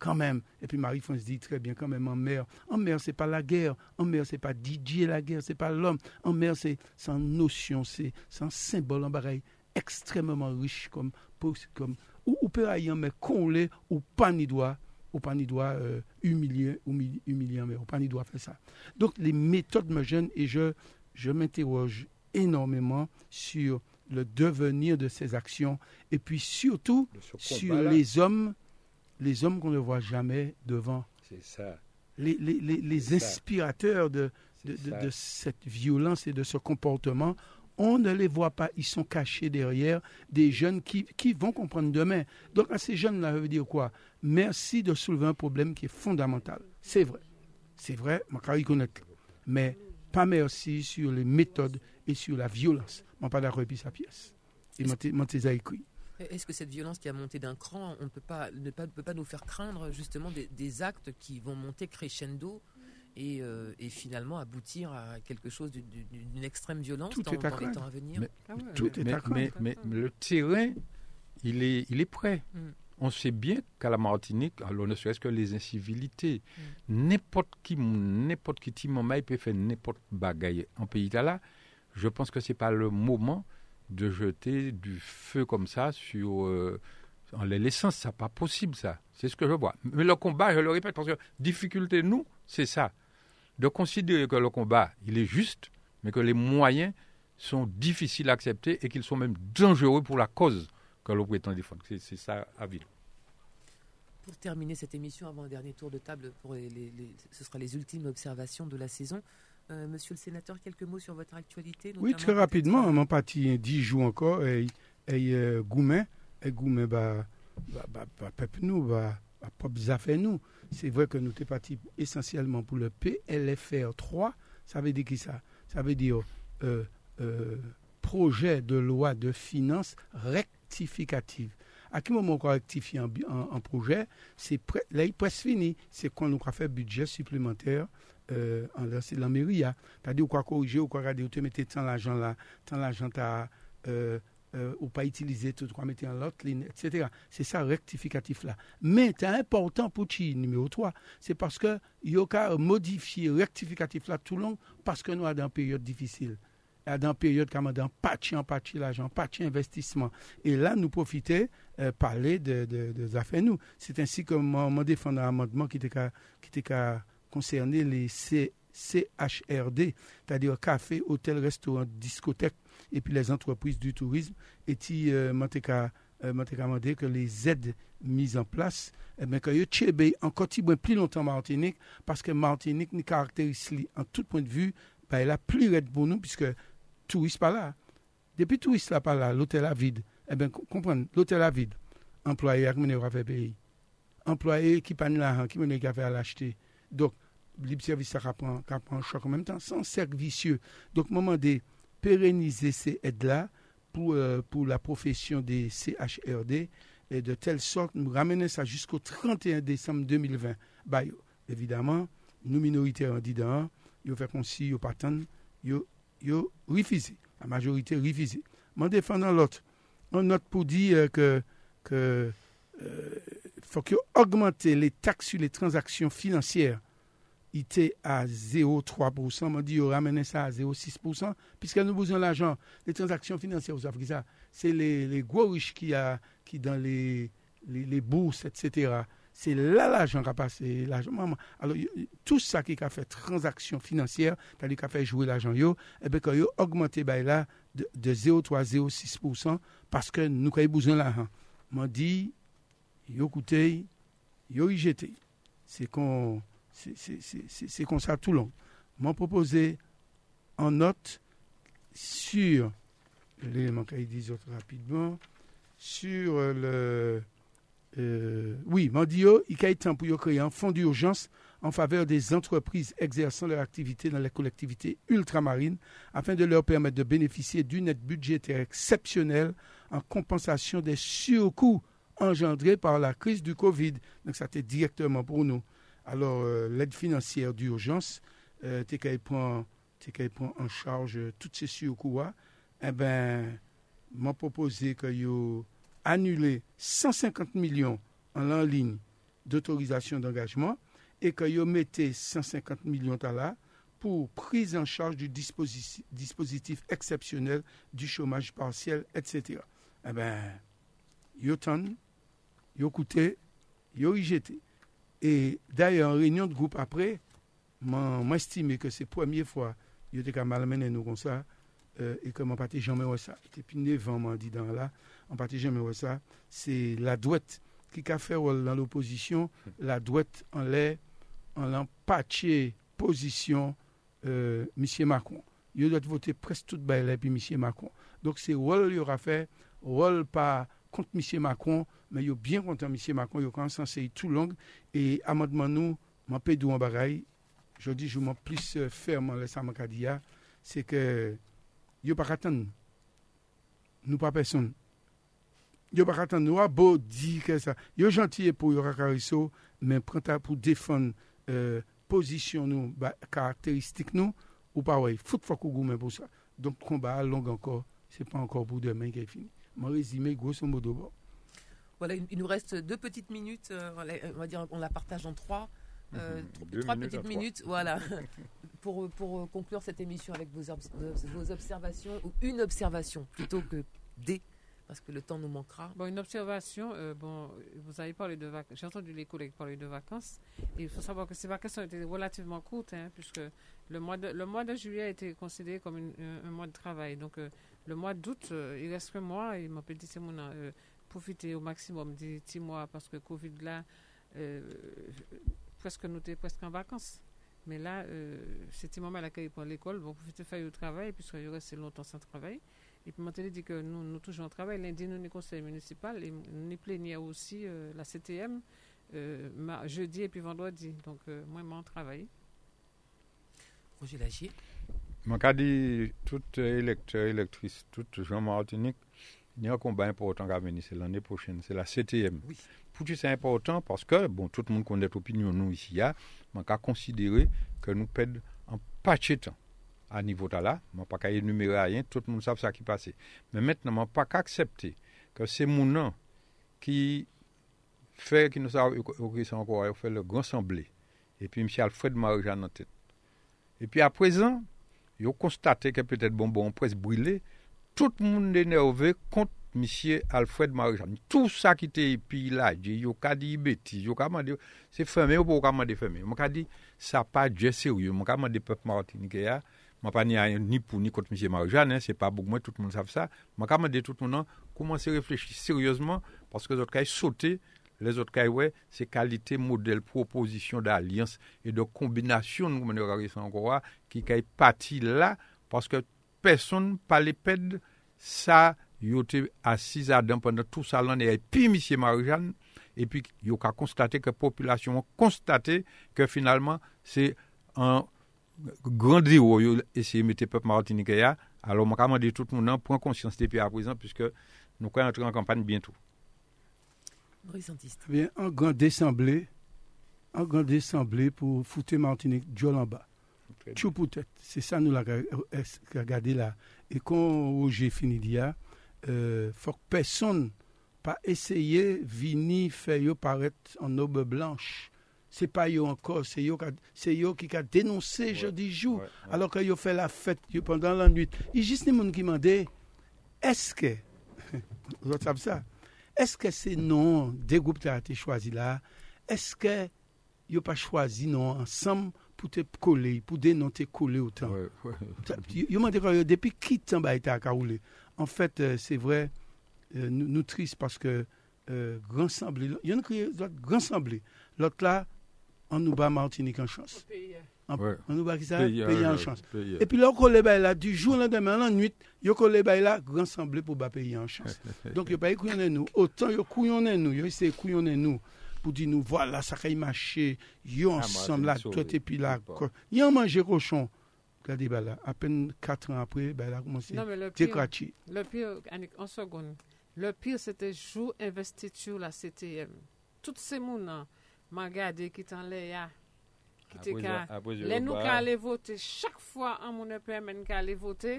quand même. Et puis Marie-France dit très bien quand même en mer. En mer, c'est pas la guerre. En mer, c'est pas Didier la guerre, c'est pas l'homme. En mer, c'est une notion, c'est un symbole, en pareil extrêmement riche comme, comme ou, ou peut mais qu'on ou pas ni doit ou pas ni doit euh, humilier mais ou pas ni doit faire ça. Donc les méthodes me gênent et je je m'interroge énormément sur le devenir de ces actions et puis surtout sur les hommes, les hommes qu'on ne voit jamais devant. C'est ça. Les, les, les, inspirateurs de, de, de, cette violence et de ce comportement, on ne les voit pas, ils sont cachés derrière des jeunes qui, qui vont comprendre demain. Donc à ces jeunes-là, je veux dire quoi? Merci de soulever un problème qui est fondamental. C'est vrai. C'est vrai, je. Mais pas merci sur les méthodes et sur la violence. Je ne pas d'accord sa pièce. Et est-ce que cette violence qui a monté d'un cran, on peut pas, ne pas, peut pas nous faire craindre justement des, actes qui vont monter crescendo et, euh, et, finalement aboutir à quelque chose d'une extrême violence dans, les temps à venir mais, ah tout est mais, le terrain, il est, il est prêt. Mm. On sait bien qu'à la Martinique, alors ne serait-ce que les incivilités, mm. n'importe qui, n'importe qui, il peut faire n'importe bagaille en pays là je pense que ce n'est pas le moment de jeter du feu comme ça sur euh, en les laissant. Ce n'est pas possible, ça. C'est ce que je vois. Mais le combat, je le répète, parce que difficulté, nous, c'est ça. De considérer que le combat, il est juste, mais que les moyens sont difficiles à accepter et qu'ils sont même dangereux pour la cause que l'on prétend défendre. C'est ça à vivre. Pour terminer cette émission, avant un dernier tour de table, pour ce sera les ultimes observations de la saison. Euh, monsieur le sénateur, quelques mots sur votre actualité Oui, très rapidement. Mon parti 10 jours encore et, et euh, Goumen, et Goumen, bah, bah, bah, bah, nous, bah, pas nous. C'est vrai que nous sommes partis essentiellement pour le PLFR 3. Ça veut dire qui ça? Ça veut dire euh, euh, projet de loi de finances rectificative. À quel moment on rectifie un, un, projet? C'est là, il presque fini. C'est quand on a fait budget supplémentaire euh, c'est la mairie. Hein. C'est-à-dire, quoi corriger, ou quoi regarder, tu mettais tant l'argent là, tant l'argent à. Euh, ou pas utiliser tout, quoi mettre en l'autre ligne, etc. C'est ça rectificatif là. Mais c'est important pour chi numéro 3, c'est parce que il y a modifier rectificatif là tout long parce que nous sommes dans une période difficile. dans la période comme dans patch en patch l'argent, patch investissement. Et là, nous profiter euh, parler de, de, affaires nous. C'est ainsi que mon défendre un amendement qui était qui concerné les CHRD, c'est-à-dire café, hôtel, restaurant, discothèque et puis les entreprises du tourisme. Et qui euh, m'a demandé que les aides mises en place, eh bien, que yo encore plus longtemps Martinique, parce que Martinique nous caractérise en tout point de vue, ben, elle a plus raide pour nous, puisque touriste pas là. Depuis touriste là pas là, l'hôtel a vide. Eh bien, comprenez, l'hôtel a vide. Employé qui mène fait payer. Employé qui pas l'argent, qui mène à l'acheter. Donc, libre service ça prend, prend choc en même temps, sans cercle vicieux. Donc, moment de pérenniser ces aides-là pour, euh, pour la profession des CHRD, et de telle sorte, nous ramener ça jusqu'au 31 décembre 2020. Bah, évidemment, nous minoritaires en disant, ils fait comme si ils yo refusé. La majorité refusé. Mais défendant l'autre, on note pour dire que, que euh, faut augmenter les taxes sur les transactions financières. ite a 0,3%, man di yo ramene sa a 0,6%, piske nou bouzon l'ajan, le transaksyon financier ou Zafrika, se le gwo riche ki a, ki dan le bourse, etc., se la l'ajan ka pase, l'ajan maman, alo, tout sa ki ka fe transaksyon financier, tali ka fe jowe l'ajan yo, eh ebe ka yo augmente bay la de, de 0,3-0,6%, paske nou ka yo bouzon l'ajan. Man di, yo koute, yo yi jete, se kon... c'est comme ça tout long. M'a proposé en note sur l'élément qu'il dit rapidement, sur le euh, oui, Mandio, il y a temps pour créer un fonds d'urgence en faveur des entreprises exerçant leur activité dans les collectivités ultramarines afin de leur permettre de bénéficier d'une aide budgétaire exceptionnelle en compensation des surcoûts engendrés par la crise du Covid. Donc, ça était directement pour nous. Alors, euh, l'aide financière d'urgence, euh, tu prend, en charge tous ces surcoûts. Eh bien, m'a proposé que yo annuler 150 millions en ligne d'autorisation d'engagement et que vous mettez 150 millions là pour prise en charge du dispositif, exceptionnel du chômage partiel, etc. Eh bien, yo ton, yo coûté, yo jeté. Et d'ailleurs, en réunion de groupe après, m'estime que c'est la première fois que été malmené nous comme ça, euh, et que mon parti jamais ça. Depuis 9 ans, m'a dit dans là, en partie jamais ça, c'est la douette qui a fait dans l'opposition, la douette en l'air, en l'empatché position euh, M. Macron. Il doit voter presque toute baille puis M. Macron. Donc c'est rôle qu'il aura fait, rôle pas contre M. Macron, men yo bien kontan misye Macron, yo kan sanse yi tout long, e amadman nou, man pe dou an bagay, jodi jouman plis euh, ferman lesan makadiya, se ke yo pa katan nou pa person. Yo pa katan nou a bo di ke sa. Yo jantiye pou yo rakariso, euh, men prenta pou defon euh, posisyon nou, karakteristik nou, ou pa wey, fout fwa kou goumen pou sa. Donk kon ba long ankor, se pa ankor pou demen ke fini. Man rezime, grosso modo, bon. Voilà il nous reste deux petites minutes euh, on va dire on la partage en trois euh, mhm. trois petites minutes, voilà, pour, pour conclure cette émission avec vos, vos observations, ou une observation plutôt que des parce que le temps nous manquera. Bon, une observation, euh, bon, vous avez parlé de vacances, j'ai entendu les collègues parler de vacances, il faut savoir que ces vacances ont été relativement courtes, hein, puisque le mois, de, le mois de juillet a été considéré comme un, mois de travail. Donc, euh, le mois d'août, euh, il reste que moi, et m'appelle dit, c'est mon profiter au maximum des six mois, parce que Covid là, presque nous étions presque en vacances. Mais là, c'était moment à laquelle pour l'école, bon, profiter faire le travail, puisque je reste longtemps sans travail. Et puis, je dit que nous, nous toujours en travail. Lundi, nous, le conseil municipal, et nous plénière aussi euh, la CTM, euh, jeudi et puis vendredi. Donc, euh, moi, je travaille. Roger Lagier. Je dit, tout électeur, électrice, tout gens Martinique, il y a un combat important à venir, c'est l'année prochaine, c'est la CTM. Oui. Pour c'est important? Parce que, bon, tout le monde connaît l'opinion, nous, ici, mais on considérer que nous perdons un patch de temps à niveau là, je ne pas qu'à énumérer rien, tout le monde sait ce qui passe. Mais maintenant, je ne pas accepter que c'est mon nom qui fait, qui nous a encore, fait le grand semblé. Et puis, M. Alfred Marijan en tête. Et puis, à présent, yo constaté que peut-être bonbon presse brûlé, tout moun denerve kont misye Alfred Marechal. Tout sa ki te epi la, yo ka di beti, yo ka mande, se feme yo pou ka mande feme. Mwen ka di, sa pa dje seryo, mwen ka mande pep Martinike ya, mwen pa ni, ni pou ni kont misye Marechal, se pa bouk mwen, tout moun saf sa, mwen ka mande tout moun an, kouman se reflechi seryouzman, paske zot ka y sote, les autres cas, ouais, c'est qualité, e modèle, proposition d'alliance et de combination, nous, encore, qui est parti là, parce que personne, pas les pèdes, ça, ils été assis à pendant tout ça, et puis, M. Marie-Jeanne, et puis, ils ont constaté que la population a constaté que finalement, c'est un grand déo, essayer de mettre le peuple martiniquais alors, je vais dire tout le monde prend conscience depuis à présent, puisque nous allons entrer en campagne bientôt. Eh bien, un grand assemblée, un grand assemblée pour foutre Martinique Dieu en bas. Tchou pou tèt. Se sa nou la gade la. E kon Roger Finidia, euh, fòk person pa eseye vini fè yo paret an obe blanche. Se pa yo ankor, se yo, yo ki ka denonse ouais, jodi jou, ouais, ouais. alor ka yo fè la fèt yo pandan lan nwit. I jist ni moun ki mande, eske, zot sab sa, eske se non de goup te ate chwazi la, eske yo pa chwazi non ansam pou te kole, pou denonte kole ou tan. Yo mante kwa yo, depi ki tan ba ete akaroule? En fèt, fait, euh, se vre, euh, nou tris paske euh, gran sanble, yon kriye gran sanble, lot la, an nou ba Martinique an chans. An nou ba ki sa, peye an chans. E pi lor kole bay la, du joun lan demen lan nwit, yo kole bay la, gran sanble pou ba peye an chans. Donk yo paye kouyonnen nou, otan yo kouyonnen nou, yo ise kouyonnen nou, pou di nou, wala, voilà, sa kay mache, yo ansam la tote pi la, yon manje koshon, gade ba la, apen 4 an apre, ba la koumanse, te krati. Le pire, Anik, an segon, le pire se te jou investitur la CTM. Tout se moun nan, ma gade ki tan le ya, Ka, le nou ka ale vote chak fwa an moun epè men ka ale vote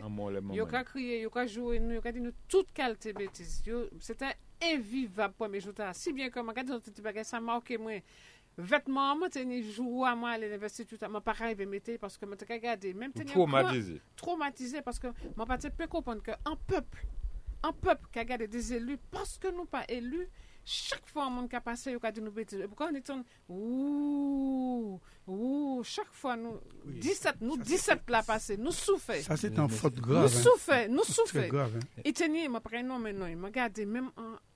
yo ka kriye, yo ka jowe nou yo ka di nou tout kalte betiz yo, se te invivable pour mes jours si bien que m'a dit petit bagage ça marqué moi. Vêtements moi tenir jour à moi à l'université tout m'a pas arrivé mettre parce que m'a regardé. Même tenir traumatisé. traumatisé parce que m'a pas peut comprendre que un peuple un peuple qui a gardé des élus parce que nous pas élus chaque fois mon qui a passé il a dit nous bêtises pourquoi on est en ouh ouh chaque fois nous 17 nous 17 la passé nous souffrons. ça c'est un faute grave nous souffrons nous souffrons. hein. et tenez mon prénom maintenant il m'a gardé même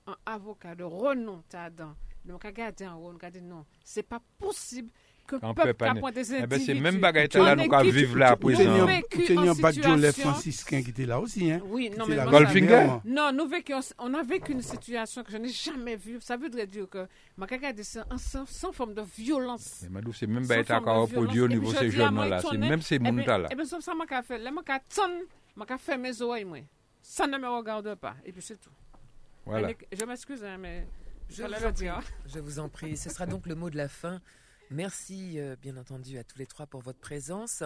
un, avocat de renom t'as dans donc regardé en haut dit non c'est pas possible que peuple capable des individus. Eh ben, c'est même bagaille là nous qui vivre là à présent. Tenir pas de franciscain qui était là aussi hein. Oui, non mais Goldfinger. Non, nous vécu on a vécu une situation que je n'ai jamais vue. Ça veut dire que ma regardé ça sans forme de violence. Mais Madou c'est même bagaille encore produit au niveau ces jeunes là, c'est même ces monde là. Eh ben ça m'a fait, là m'a fait mes oreilles moi. Ça ne me regarde pas et puis c'est tout. Voilà. Je m'excuse hein, mais je, je vous en prie, ce sera donc le mot de la fin. Merci euh, bien entendu à tous les trois pour votre présence.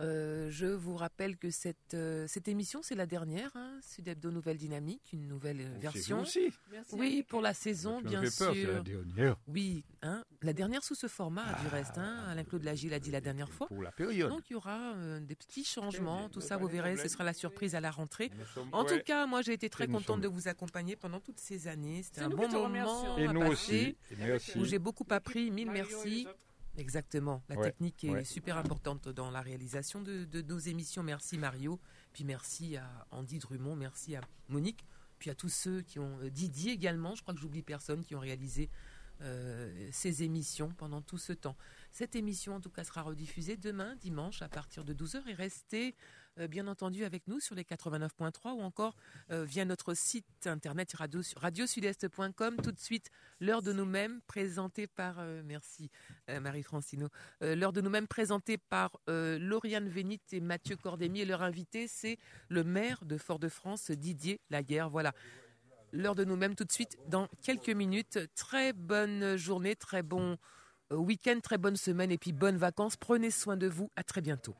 Euh, je vous rappelle que cette, euh, cette émission, c'est la dernière, hein, Sud Hebdo Nouvelle Dynamique, une nouvelle euh, version. Aussi. oui, pour la saison, bien sûr. la dernière. Oui, hein, la dernière sous ce format, du ah, reste. Hein, Alain-Claude Lagier l'a dit la dernière fois. Pour la période. Donc il y aura des petits changements, tout ça, vous verrez, ce sera la surprise à la rentrée. En tout cas, moi, j'ai été très contente de vous accompagner pendant toutes ces années. C'était un bon moment. Et nous aussi. Où j'ai beaucoup appris. Mille merci. Exactement. La technique est super importante dans la réalisation de, nos émissions. Merci Mario. Puis merci à Andy Drummond. Merci à Monique. Puis à tous ceux qui ont. Euh, Didier également. Je crois que j'oublie personne qui ont réalisé euh, ces émissions pendant tout ce temps. Cette émission, en tout cas, sera rediffusée demain, dimanche, à partir de 12h. Et restez bien entendu avec nous sur les 89.3 ou encore euh, via notre site internet radio, radiosudest.com. Tout de suite, l'heure de nous-mêmes présentée par, euh, merci Marie Francino, l'heure de nous-mêmes présentée par Lauriane Vénit et Mathieu Cordémier. Leur invité, c'est le maire de Fort-de-France, Didier Laguerre. Voilà. L'heure de nous-mêmes tout de suite dans quelques minutes. Très bonne journée, très bon week-end, très bonne semaine et puis bonnes vacances. Prenez soin de vous. À très bientôt.